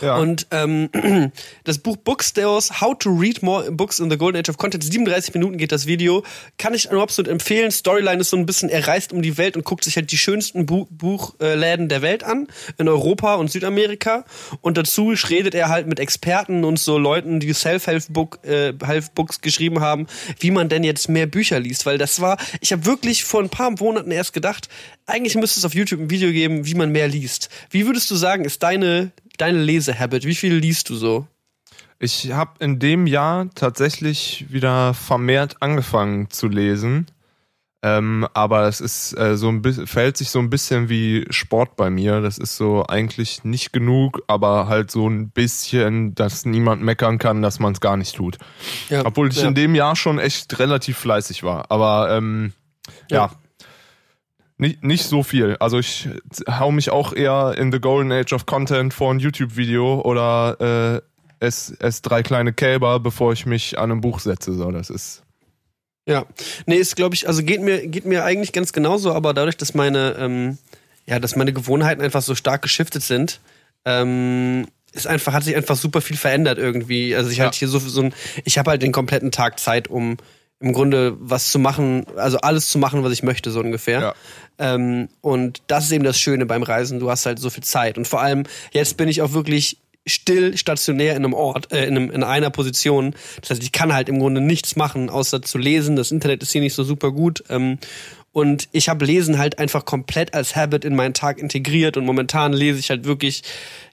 Ja. Und ähm, (clears throat) das Buch Bookstores, How to Read More Books in the Golden Age of Content, 37 Minuten geht das Video, kann ich nur absolut empfehlen. Storyline ist so ein bisschen, er reist um die Welt und guckt sich halt die schönsten Bu Buchläden der Welt an, in Europa und Südamerika. Und dazu redet er halt mit Experten und so Leuten, die Self-Help-Book, äh, Help-Books geschrieben haben, wie man denn jetzt mehr Bücher liest. Weil das war, ich habe wirklich vor ein paar Monaten erst gedacht, eigentlich müsste es auf YouTube ein Video geben, wie man mehr liest. Wie würdest du sagen, ist deine deine Lesehabit? Wie viel liest du so? Ich habe in dem Jahr tatsächlich wieder vermehrt angefangen zu lesen. Ähm, aber es ist äh, so ein bisschen, verhält sich so ein bisschen wie Sport bei mir. Das ist so eigentlich nicht genug, aber halt so ein bisschen, dass niemand meckern kann, dass man es gar nicht tut. Ja, Obwohl ich ja. in dem Jahr schon echt relativ fleißig war. Aber ähm, ja. Ja. Nicht, nicht so viel. Also ich hau mich auch eher in the golden age of content vor ein YouTube-Video oder äh, ess, ess drei kleine Kälber, bevor ich mich an ein Buch setze. So, das ist. Ja, nee, ist glaube ich, also geht mir geht mir eigentlich ganz genauso, aber dadurch, dass meine ähm, ja, dass meine Gewohnheiten einfach so stark geschiftet sind, ähm, ist einfach hat sich einfach super viel verändert irgendwie. Also ich halt Ja. hier so so ein, ich habe halt den kompletten Tag Zeit, um im Grunde was zu machen, also alles zu machen, was ich möchte, so ungefähr. Ja. Ähm, und das ist eben das Schöne beim Reisen. Du hast halt so viel Zeit. Und vor allem, jetzt bin ich auch wirklich still stationär in einem Ort, äh, in, einem, in einer Position. Das heißt, ich kann halt im Grunde nichts machen, außer zu lesen. Das Internet ist hier nicht so super gut. Ähm, und ich habe Lesen halt einfach komplett als Habit in meinen Tag integriert. Und momentan lese ich halt wirklich,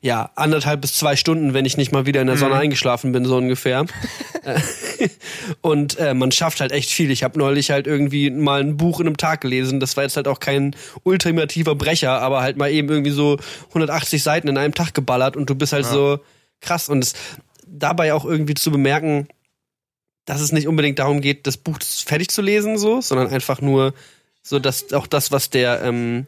ja, anderthalb bis zwei Stunden, wenn ich nicht mal wieder in der Sonne eingeschlafen bin, so ungefähr. (laughs) (laughs) Und äh, man schafft halt echt viel. Ich habe neulich halt irgendwie mal ein Buch in einem Tag gelesen. Das war jetzt halt auch kein ultimativer Brecher, aber halt mal eben irgendwie so 180 Seiten in einem Tag geballert und du bist halt so krass. Und es dabei auch irgendwie zu bemerken, dass es nicht unbedingt darum geht, das Buch fertig zu lesen, so, sondern einfach nur so, dass auch das, was der, ähm,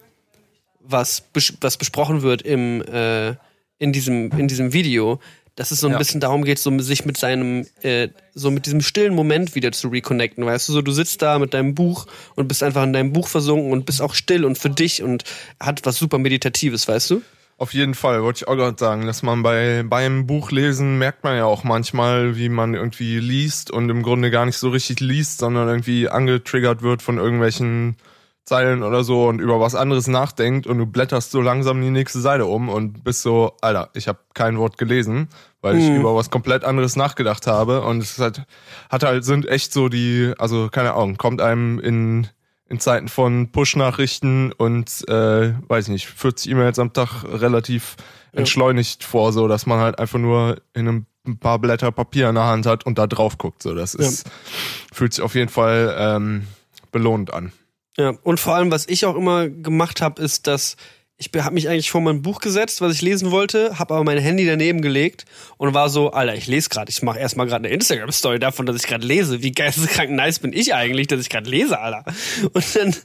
was, bes was besprochen wird im, äh, in diesem, in diesem Video, dass es so ein Ja. bisschen darum geht, so sich mit seinem, äh, so mit diesem stillen Moment wieder zu reconnecten, weißt du, so du sitzt da mit deinem Buch und bist einfach in deinem Buch versunken und bist auch still und für dich und hat was super Meditatives, weißt du? Auf jeden Fall, wollte ich auch gerade sagen, dass man bei beim Buchlesen merkt man ja auch manchmal, wie man irgendwie liest und im Grunde gar nicht so richtig liest, sondern irgendwie angetriggert wird von irgendwelchen Zeilen oder so und über was anderes nachdenkt und du blätterst so langsam die nächste Seite um und bist so, Alter, ich habe kein Wort gelesen, weil ich Mhm. über was komplett anderes nachgedacht habe und es hat, hat halt, sind echt so die, also keine Ahnung, kommt einem in, in Zeiten von Push-Nachrichten und, äh, weiß nicht, 40 E-Mails am Tag relativ entschleunigt vor, so dass man halt einfach nur in einem ein paar Blätter Papier in der Hand hat und da drauf guckt. So, das ist, fühlt sich auf jeden Fall ähm, belohnt an. Ja, und vor allem, was ich auch immer gemacht habe, ist, dass ich habe mich eigentlich vor mein Buch gesetzt, was ich lesen wollte, habe aber mein Handy daneben gelegt und war so, Alter, ich lese gerade, ich mache erstmal gerade eine Instagram Story davon, dass ich gerade lese. Wie geisteskrank nice bin ich eigentlich, dass ich gerade lese, Alter. Und dann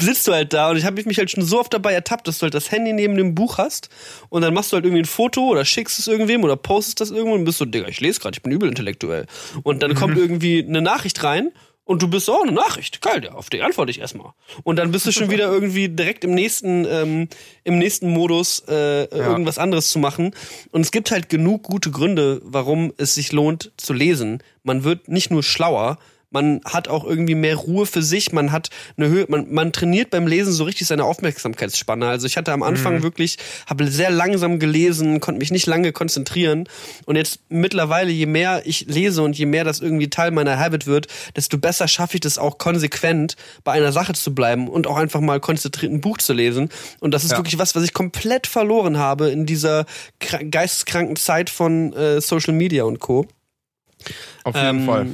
sitzt du halt da und ich habe mich halt schon so oft dabei ertappt, dass du halt das Handy neben dem Buch hast und dann machst du halt irgendwie ein Foto oder schickst es irgendwem oder postest das irgendwo und bist so, Digga, ich lese gerade, ich bin übel intellektuell. Und dann kommt irgendwie eine Nachricht rein und du bist so, oh, eine Nachricht, geil, ja, auf die antworte ich erstmal. Und dann bist du schon wieder irgendwie direkt im nächsten, ähm, im nächsten Modus, äh, irgendwas anderes zu machen. Und es gibt halt genug gute Gründe, warum es sich lohnt zu lesen. Man wird nicht nur schlauer, man hat auch irgendwie mehr Ruhe für sich, man hat eine Höhe, man, man trainiert beim Lesen so richtig seine Aufmerksamkeitsspanne. Also ich hatte am Anfang wirklich, habe sehr langsam gelesen, konnte mich nicht lange konzentrieren und jetzt mittlerweile, je mehr ich lese und je mehr das irgendwie Teil meiner Habit wird, desto besser schaffe ich das auch konsequent bei einer Sache zu bleiben und auch einfach mal konzentriert ein Buch zu lesen. Und das ist Ja. wirklich was, was ich komplett verloren habe in dieser kra- geisteskranken Zeit von äh, Social Media und Co. Auf jeden Ähm, Fall.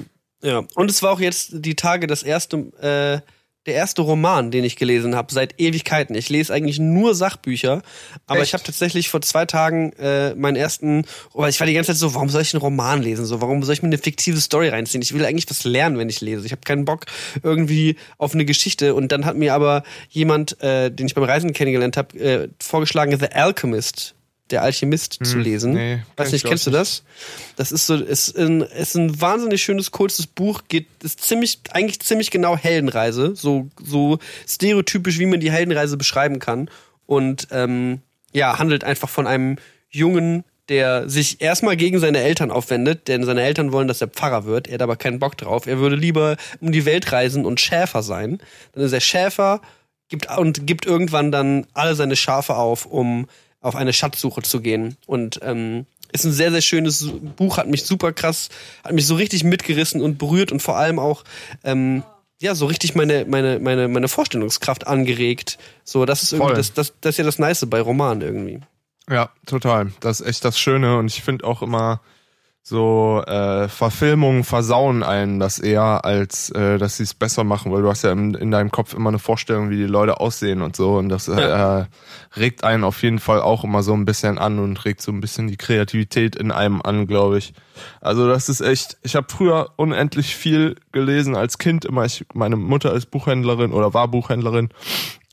Ja, und es war auch jetzt die Tage das erste, äh, der erste Roman, den ich gelesen habe, seit Ewigkeiten. Ich lese eigentlich nur Sachbücher, aber Echt? ich habe tatsächlich vor zwei Tagen äh, meinen ersten, oh, ich war die ganze Zeit so, warum soll ich einen Roman lesen? So, warum soll ich mir eine fiktive Story reinziehen? Ich will eigentlich was lernen, wenn ich lese. Ich habe keinen Bock irgendwie auf eine Geschichte. Und dann hat mir aber jemand, äh, den ich beim Reisen kennengelernt habe, äh, vorgeschlagen, The Alchemist, der Alchemist zu lesen. Hm, nee, Weiß ich, nicht, kennst du ich das? Das ist so, ist ein, ist ein wahnsinnig schönes, kurzes Buch, geht, ist ziemlich, eigentlich ziemlich genau Heldenreise, so, so stereotypisch, wie man die Heldenreise beschreiben kann. Und, ähm, ja, handelt einfach von einem Jungen, der sich erstmal gegen seine Eltern aufwendet, denn seine Eltern wollen, dass er Pfarrer wird. Er hat aber keinen Bock drauf. Er würde lieber um die Welt reisen und Schäfer sein. Dann ist er Schäfer gibt, und gibt irgendwann dann alle seine Schafe auf, um auf eine Schatzsuche zu gehen. Und ähm, ist ein sehr, sehr schönes Buch, hat mich super krass, hat mich so richtig mitgerissen und berührt und vor allem auch ähm, ja, so richtig meine, meine, meine, meine Vorstellungskraft angeregt. So, das ist irgendwie, das, das, das ist ja das Nice bei Romanen irgendwie. Ja, total. Das ist echt das Schöne und ich finde auch immer so äh, Verfilmungen versauen einen das eher, als äh, dass sie es besser machen, weil du hast ja in, in deinem Kopf immer eine Vorstellung, wie die Leute aussehen und so. Und das äh, regt einen auf jeden Fall auch immer so ein bisschen an und regt so ein bisschen die Kreativität in einem an, glaube ich. Also das ist echt, ich habe früher unendlich viel gelesen als Kind, immer ich, meine Mutter ist Buchhändlerin oder war Buchhändlerin.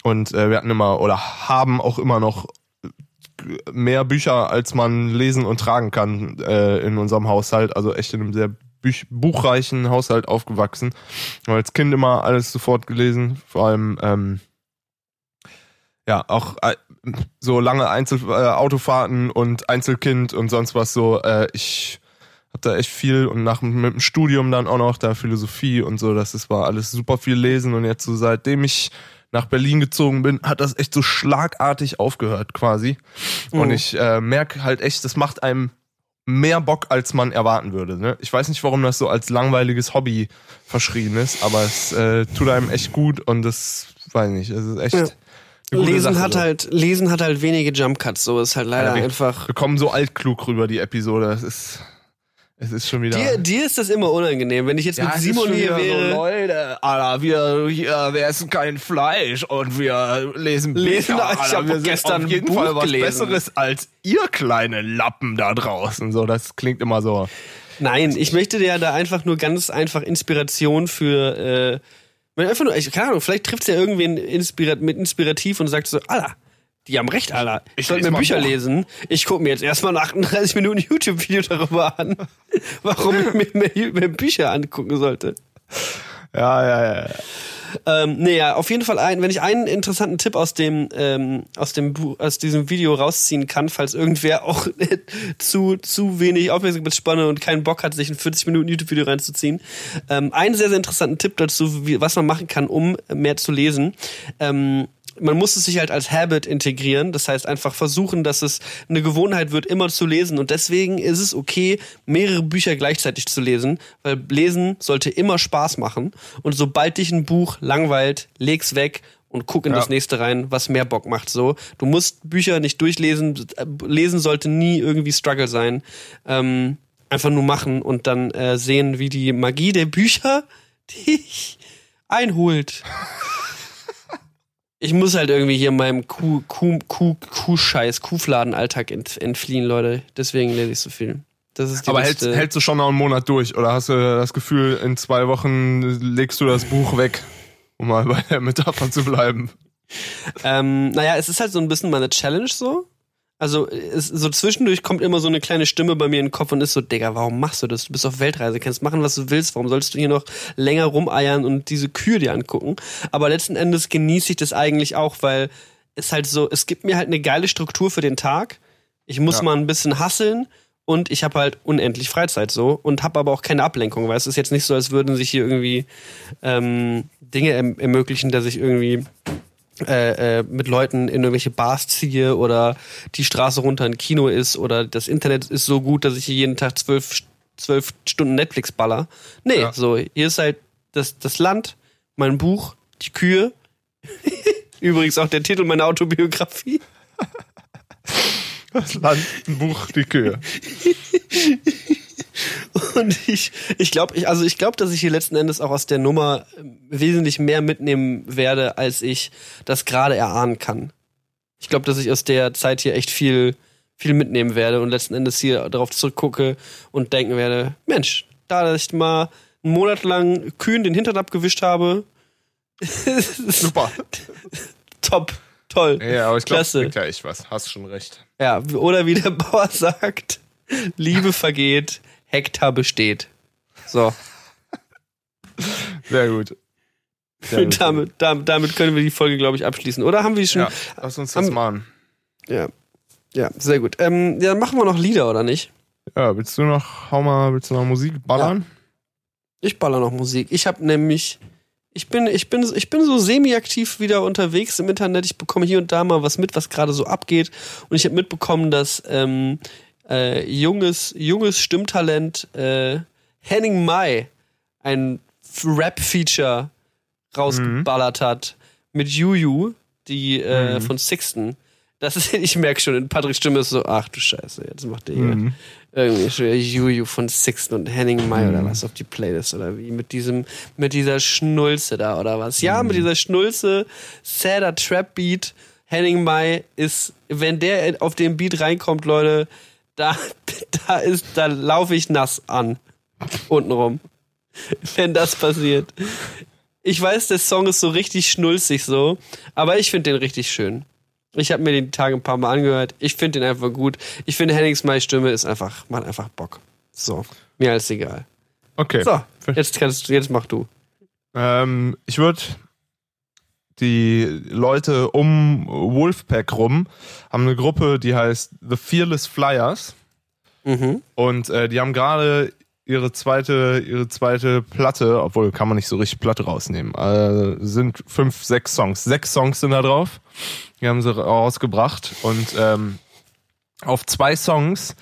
Und äh, wir hatten immer oder haben auch immer noch mehr Bücher, als man lesen und tragen kann äh, in unserem Haushalt. Also echt in einem sehr buchreichen Haushalt aufgewachsen. Als Kind immer alles sofort gelesen. Vor allem ähm, ja auch äh, so lange Einzel äh, Autofahrten und Einzelkind und sonst was so. Äh, ich hab da echt viel und nach mit dem Studium dann auch noch da Philosophie und so. Das ist, war alles super viel lesen und jetzt so seitdem ich nach Berlin gezogen bin, hat das echt so schlagartig aufgehört quasi. Und Mhm. ich äh, merke halt echt, das macht einem mehr Bock, als man erwarten würde. Ne? Ich weiß nicht, warum das so als langweiliges Hobby verschrien ist, aber es äh, tut einem echt gut und das weiß ich nicht, es ist echt. Ja. Lesen Sache hat so. halt, Lesen hat halt wenige Jump Cuts, so ist halt leider Ja, wir- einfach. Wir kommen so altklug rüber, die Episode. Es ist, es ist schon wieder. Dir, dir ist das immer unangenehm, wenn ich jetzt mit es ist Simon hier wäre. So, Leute, Alter, wir, hier, wir essen kein Fleisch und wir lesen Lesen, Bücher, ich Alter, hab wir sind gestern auf jeden Buch Fall was gelesen. Besseres als ihr kleine Lappen da draußen. So, das klingt immer so. Nein, ich möchte dir da einfach nur ganz einfach Inspiration für, äh, einfach nur, ich, keine Ahnung, vielleicht trifft es ja irgendwen inspirat, mit inspirativ und sagt so, Alter, die haben recht, Alter. Ich Ich sollte mir Bücher lesen. Ich gucke mir jetzt erstmal ein 38 Minuten YouTube-Video darüber an, (laughs) warum ich mir mehr, mehr Bücher angucken sollte. Ja, ja, ja. Ähm, naja, auf jeden Fall ein, wenn ich einen interessanten Tipp aus dem, ähm, aus dem Bu aus diesem Video rausziehen kann, falls irgendwer auch (laughs) zu, zu wenig Aufmerksamkeitsspanne und keinen Bock hat, sich ein 40 Minuten YouTube-Video reinzuziehen. Ähm, einen sehr, sehr interessanten Tipp dazu, wie, was man machen kann, um mehr zu lesen. Ähm, man muss es sich halt als Habit integrieren. Das heißt, einfach versuchen, dass es eine Gewohnheit wird, immer zu lesen. Und deswegen ist es okay, mehrere Bücher gleichzeitig zu lesen, weil Lesen sollte immer Spaß machen. Und sobald dich ein Buch langweilt, leg's weg und guck in Ja. das nächste rein, was mehr Bock macht. So, du musst Bücher nicht durchlesen. Lesen sollte nie irgendwie Struggle sein. Ähm, einfach nur machen und dann äh, sehen, wie die Magie der Bücher (laughs) dich einholt. (laughs) Ich muss halt irgendwie hier meinem Kuh, Kuh, Kuh, Kuhscheiß, Kuhfladenalltag ent, entfliehen, Leute. Deswegen lese ich so viel. Das ist die Aber hältst, hältst du schon noch einen Monat durch? Oder hast du das Gefühl, in zwei Wochen legst du das Buch weg? Um mal bei der Metapher zu bleiben. Ähm, naja, es ist halt so ein bisschen meine Challenge so. Also es, so zwischendurch kommt immer so eine kleine Stimme bei mir in den Kopf und ist so, Digga, warum machst du das? Du bist auf Weltreise, kannst machen, was du willst. Warum sollst du hier noch länger rumeiern und diese Kühe dir angucken? Aber letzten Endes genieße ich das eigentlich auch, weil es halt so, es gibt mir halt eine geile Struktur für den Tag. Ich muss Ja. mal ein bisschen hasseln und ich habe halt unendlich Freizeit so und habe aber auch keine Ablenkung, weil es ist jetzt nicht so, als würden sich hier irgendwie ähm, Dinge erm ermöglichen, dass ich irgendwie äh, äh, mit Leuten in irgendwelche Bars ziehe oder die Straße runter ein Kino ist oder das Internet ist so gut, dass ich hier jeden Tag zwölf, zwölf Stunden Netflix baller. Nee, Ja. so, hier ist halt das, das Land, mein Buch, die Kühe. (laughs) Übrigens auch der Titel meiner Autobiografie. Das Land, ein Buch, die Kühe. (laughs) Und ich, ich glaube, ich, also ich glaube, dass ich hier letzten Endes auch aus der Nummer ähm, wesentlich mehr mitnehmen werde, als ich das gerade erahnen kann. Ich glaube, dass ich aus der Zeit hier echt viel, viel mitnehmen werde und letzten Endes hier darauf zurückgucke und denken werde, Mensch, da dass ich mal einen Monat lang Kühen den Hintern abgewischt habe, (laughs) Super. top, toll. Ja, aber ich glaube, bringt ja echt was. Hast schon recht. Ja, oder wie der Bauer (laughs) sagt, Liebe vergeht, Hektar besteht. So. Sehr gut. (laughs) Sehr gut. damit, damit, damit können wir die Folge, glaube ich, abschließen. Oder haben wir schon? Ja, lass uns das Haben- machen. Ja. Ja, sehr gut. Ähm, ja, dann machen wir noch Lieder, oder nicht? Ja, willst du noch, hau mal, willst du noch Musik ballern? Ich baller noch Musik. Ich habe nämlich, ich bin, ich bin, ich bin so semi-aktiv wieder unterwegs im Internet. Ich bekomme hier und da mal was mit, was gerade so abgeht. Und ich habe mitbekommen, dass ähm, äh, junges, junges Stimmtalent äh, Henning Mai ein Rap-Feature rausgeballert hat mit Juju, die äh, Mhm. von Sixten. Das ist, (laughs) ich merke schon, in Patricks Stimme ist so, ach du Scheiße, jetzt macht der hier Mhm. irgendwie schon Juju von Sixten und Henning Mai oder Mhm. was auf die Playlist oder wie mit diesem mit dieser Schnulze da oder was ja mit dieser Schnulze sadder Trap Beat Henning Mai ist wenn der auf den Beat reinkommt Leute da da ist da laufe ich nass an untenrum wenn das passiert ich weiß der Song ist so richtig schnulzig so aber ich finde den richtig schön ich habe mir den Tage ein paar Mal angehört. Ich finde den einfach gut. Ich finde Hennings Mai Stimme ist einfach, macht einfach Bock. So, mir als egal. Okay. So, jetzt kannst du, jetzt mach du. Ähm, ich würde die Leute um Wolfpack rum haben eine Gruppe, die heißt The Fearless Flyers Mhm. und äh, die haben gerade ihre zweite ihre zweite Platte, obwohl kann man nicht so richtig Platte rausnehmen. Äh, sind fünf, sechs Songs, sechs Songs sind da drauf. Die haben sie rausgebracht und ähm, auf zwei Songs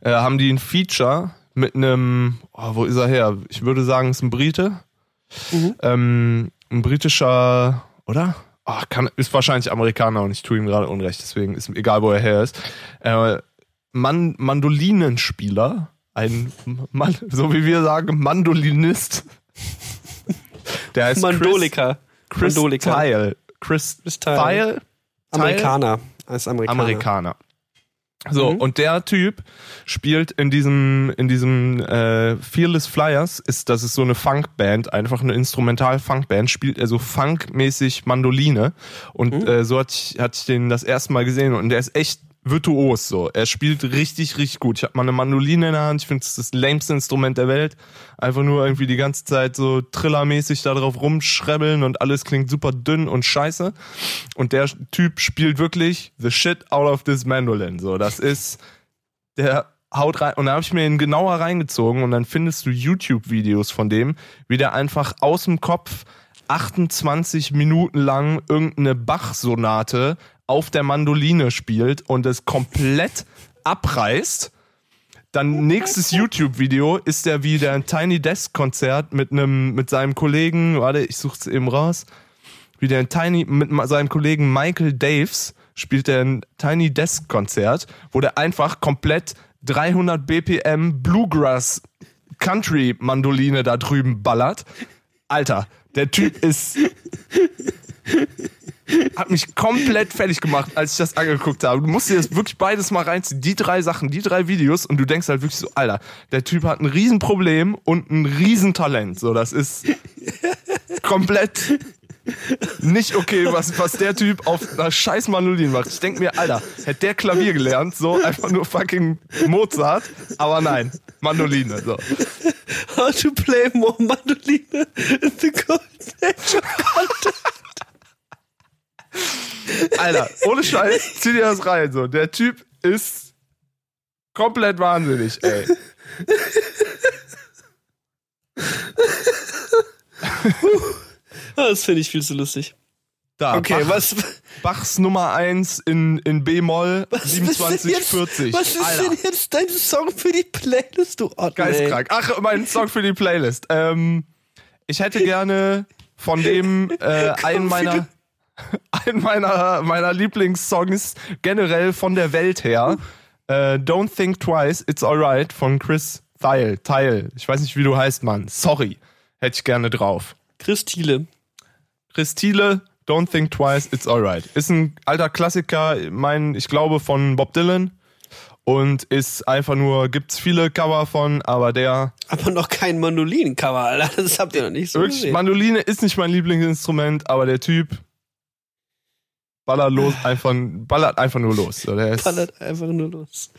äh, haben die ein Feature mit einem, oh, wo ist er her? Ich würde sagen, es ist ein Brite. Mhm. Ähm, ein britischer, oder? Oh, kann, ist wahrscheinlich Amerikaner und ich tue ihm gerade Unrecht, deswegen ist egal, wo er her ist. Äh, Man Mandolinenspieler, ein Mann, so wie wir sagen, Mandolinist. Der heißt Mandolika. Chris, Chris Mandolika. Tile. Chris, Chris Tile. Tile? Amerikaner. Als Amerikaner. Amerikaner. So, Mhm. und der Typ spielt in diesem, in diesem äh, Fearless Flyers, ist, das ist so eine Funkband, einfach eine Instrumental-Funkband, spielt er so funkmäßig Mandoline. Und Mhm. äh, so hatte ich, hatte ich den das erste Mal gesehen und der ist echt virtuos so. Er spielt richtig, richtig gut. Ich habe mal eine Mandoline in der Hand. Ich finde, es das lämste Instrument der Welt. Einfach nur irgendwie die ganze Zeit so trillermäßig da drauf rumschrebbeln und alles klingt super dünn und scheiße. Und der Typ spielt wirklich the shit out of this mandolin. So, das ist der haut rein und da habe ich mir ihn genauer reingezogen und dann findest du YouTube-Videos von dem, wie der einfach aus dem Kopf 28 Minuten lang irgendeine Bach-Sonate auf der Mandoline spielt und es komplett abreißt. Dann nächstes YouTube-Video ist er wie der Tiny Desk Konzert mit einem mit seinem Kollegen, warte, ich such's eben raus, wie der Tiny mit seinem Kollegen Michael Daves spielt er ein Tiny Desk Konzert, wo der einfach komplett 300 BPM Bluegrass Country Mandoline da drüben ballert. Alter, der Typ ist hat mich komplett fertig gemacht, als ich das angeguckt habe. Du musst dir das wirklich beides mal reinziehen. Die drei Sachen, die drei Videos und du denkst halt wirklich so, Alter, der Typ hat ein Riesenproblem und ein Riesentalent. So, das ist (laughs) komplett nicht okay, was, was der Typ auf einer scheiß Mandoline macht. Ich denk mir, Alter, hätte der Klavier gelernt, so einfach nur fucking Mozart, aber nein, Mandoline, so. How to play more Mandoline in the Golden Age of. (laughs) Alter, ohne Scheiß, zieh dir das rein, so. Der Typ ist komplett wahnsinnig, ey. Das finde ich viel zu lustig. Da, Okay, Bach, was, Bachs Nummer 1 in, in B-Moll, was ist denn jetzt, 2740. was ist denn jetzt dein Song für die Playlist, du Otto? geistkrank. Ach, mein Song für die Playlist. Ähm, ich hätte gerne von dem äh, einen meiner (laughs) einen meiner meiner Lieblingssongs generell von der Welt her. Äh, Don't Think Twice, It's Alright von Chris Thile. Thile. Ich weiß nicht, wie du heißt, Mann. Sorry. Hätte ich gerne drauf. Chris Thiele. Chris Thiele, Don't Think Twice, It's Alright. Ist ein alter Klassiker, mein, ich glaube, von Bob Dylan. Und ist einfach nur, gibt's viele Cover von, aber der, Aber noch kein Mandolinen-Cover, Alter. Das habt ihr noch nicht so wirklich, gesehen. Mandoline ist nicht mein Lieblingsinstrument, aber der Typ ballert los, einfach, ballert einfach nur los. So, Ballert einfach nur los.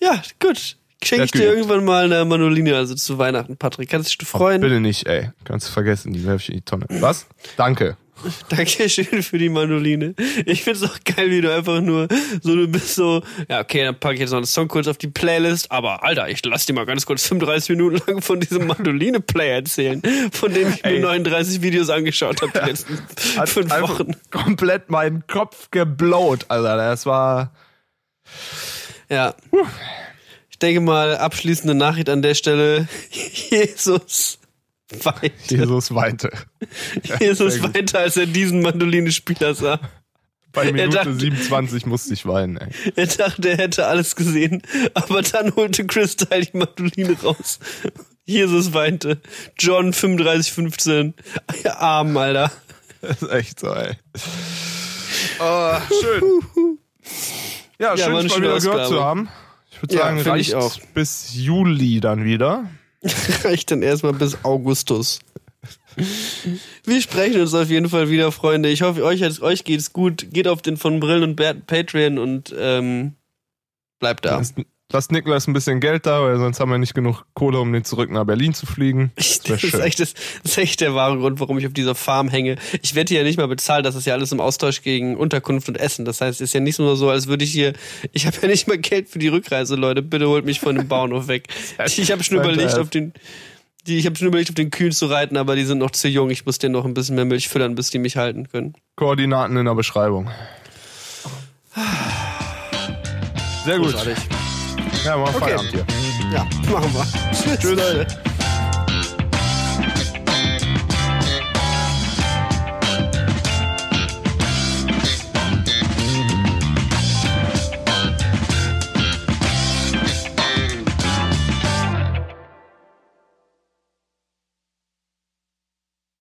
Ja, gut. Schenke ich dir irgendwann mal eine Mandoline, also zu Weihnachten, Patrick. Kannst du dich freuen? bitte nicht, ey. Kannst du vergessen, die werfe ich in die Tonne. Was? Danke. (laughs) Dankeschön für die Mandoline. Ich find's auch geil, wie du einfach nur so, du bist so, ja, okay, dann packe ich jetzt noch einen Song kurz auf die Playlist, aber Alter, ich lass dir mal ganz kurz 35 Minuten lang von diesem Mandoline-Play erzählen, von dem ich mir Ey. 39 Videos angeschaut habe die letzten Hat fünf Wochen. komplett meinen Kopf geblowt, Alter. Das war, Ja. Ich denke mal, abschließende Nachricht an der Stelle. (laughs) Jesus weinte. Jesus weinte. (laughs) Jesus weinte, als er diesen Mandolinespieler sah. Bei Minute dachte- 27 musste ich weinen, ey. Er dachte, er hätte alles gesehen, aber dann holte Crystal die Mandoline raus. Jesus weinte. John 3515. Ja, arm, Alter. Das ist echt so, ey. Oh, schön. Ja, Ja, schön, mal wieder gehört Ausgabe. zu haben. Ich würde Ja, sagen, find reicht ich auch. bis Juli dann wieder. (laughs) Reicht dann erstmal bis Augustus. Wir sprechen uns auf jeden Fall wieder, Freunde. Ich hoffe, euch, euch geht's gut. Geht auf den von Brillen und Patreon und ähm, bleibt da. Lasst, lasst Niklas ein bisschen Geld da, weil sonst haben wir nicht genug Kohle, um den zurück nach Berlin zu fliegen. (laughs) Wär das, ist echt, das, das ist echt der wahre Grund, warum ich auf dieser Farm hänge. Ich werde hier ja nicht mal bezahlt, das ist ja alles im Austausch gegen Unterkunft und Essen. Das heißt, es ist ja nicht nur so, als würde ich hier, ich habe ja nicht mal Geld für die Rückreise, Leute. Bitte holt mich von dem Bauernhof weg. (laughs) Ich habe schon überlegt, auf den, die, ich habe schon überlegt, auf den Kühen zu reiten, aber die sind noch zu jung. Ich muss denen noch ein bisschen mehr Milch füttern, bis die mich halten können. Koordinaten in der Beschreibung. Sehr gut. Großartig. Ja, mal Okay. Feierabend hier. Ja, machen wir. Tschüss, Leute.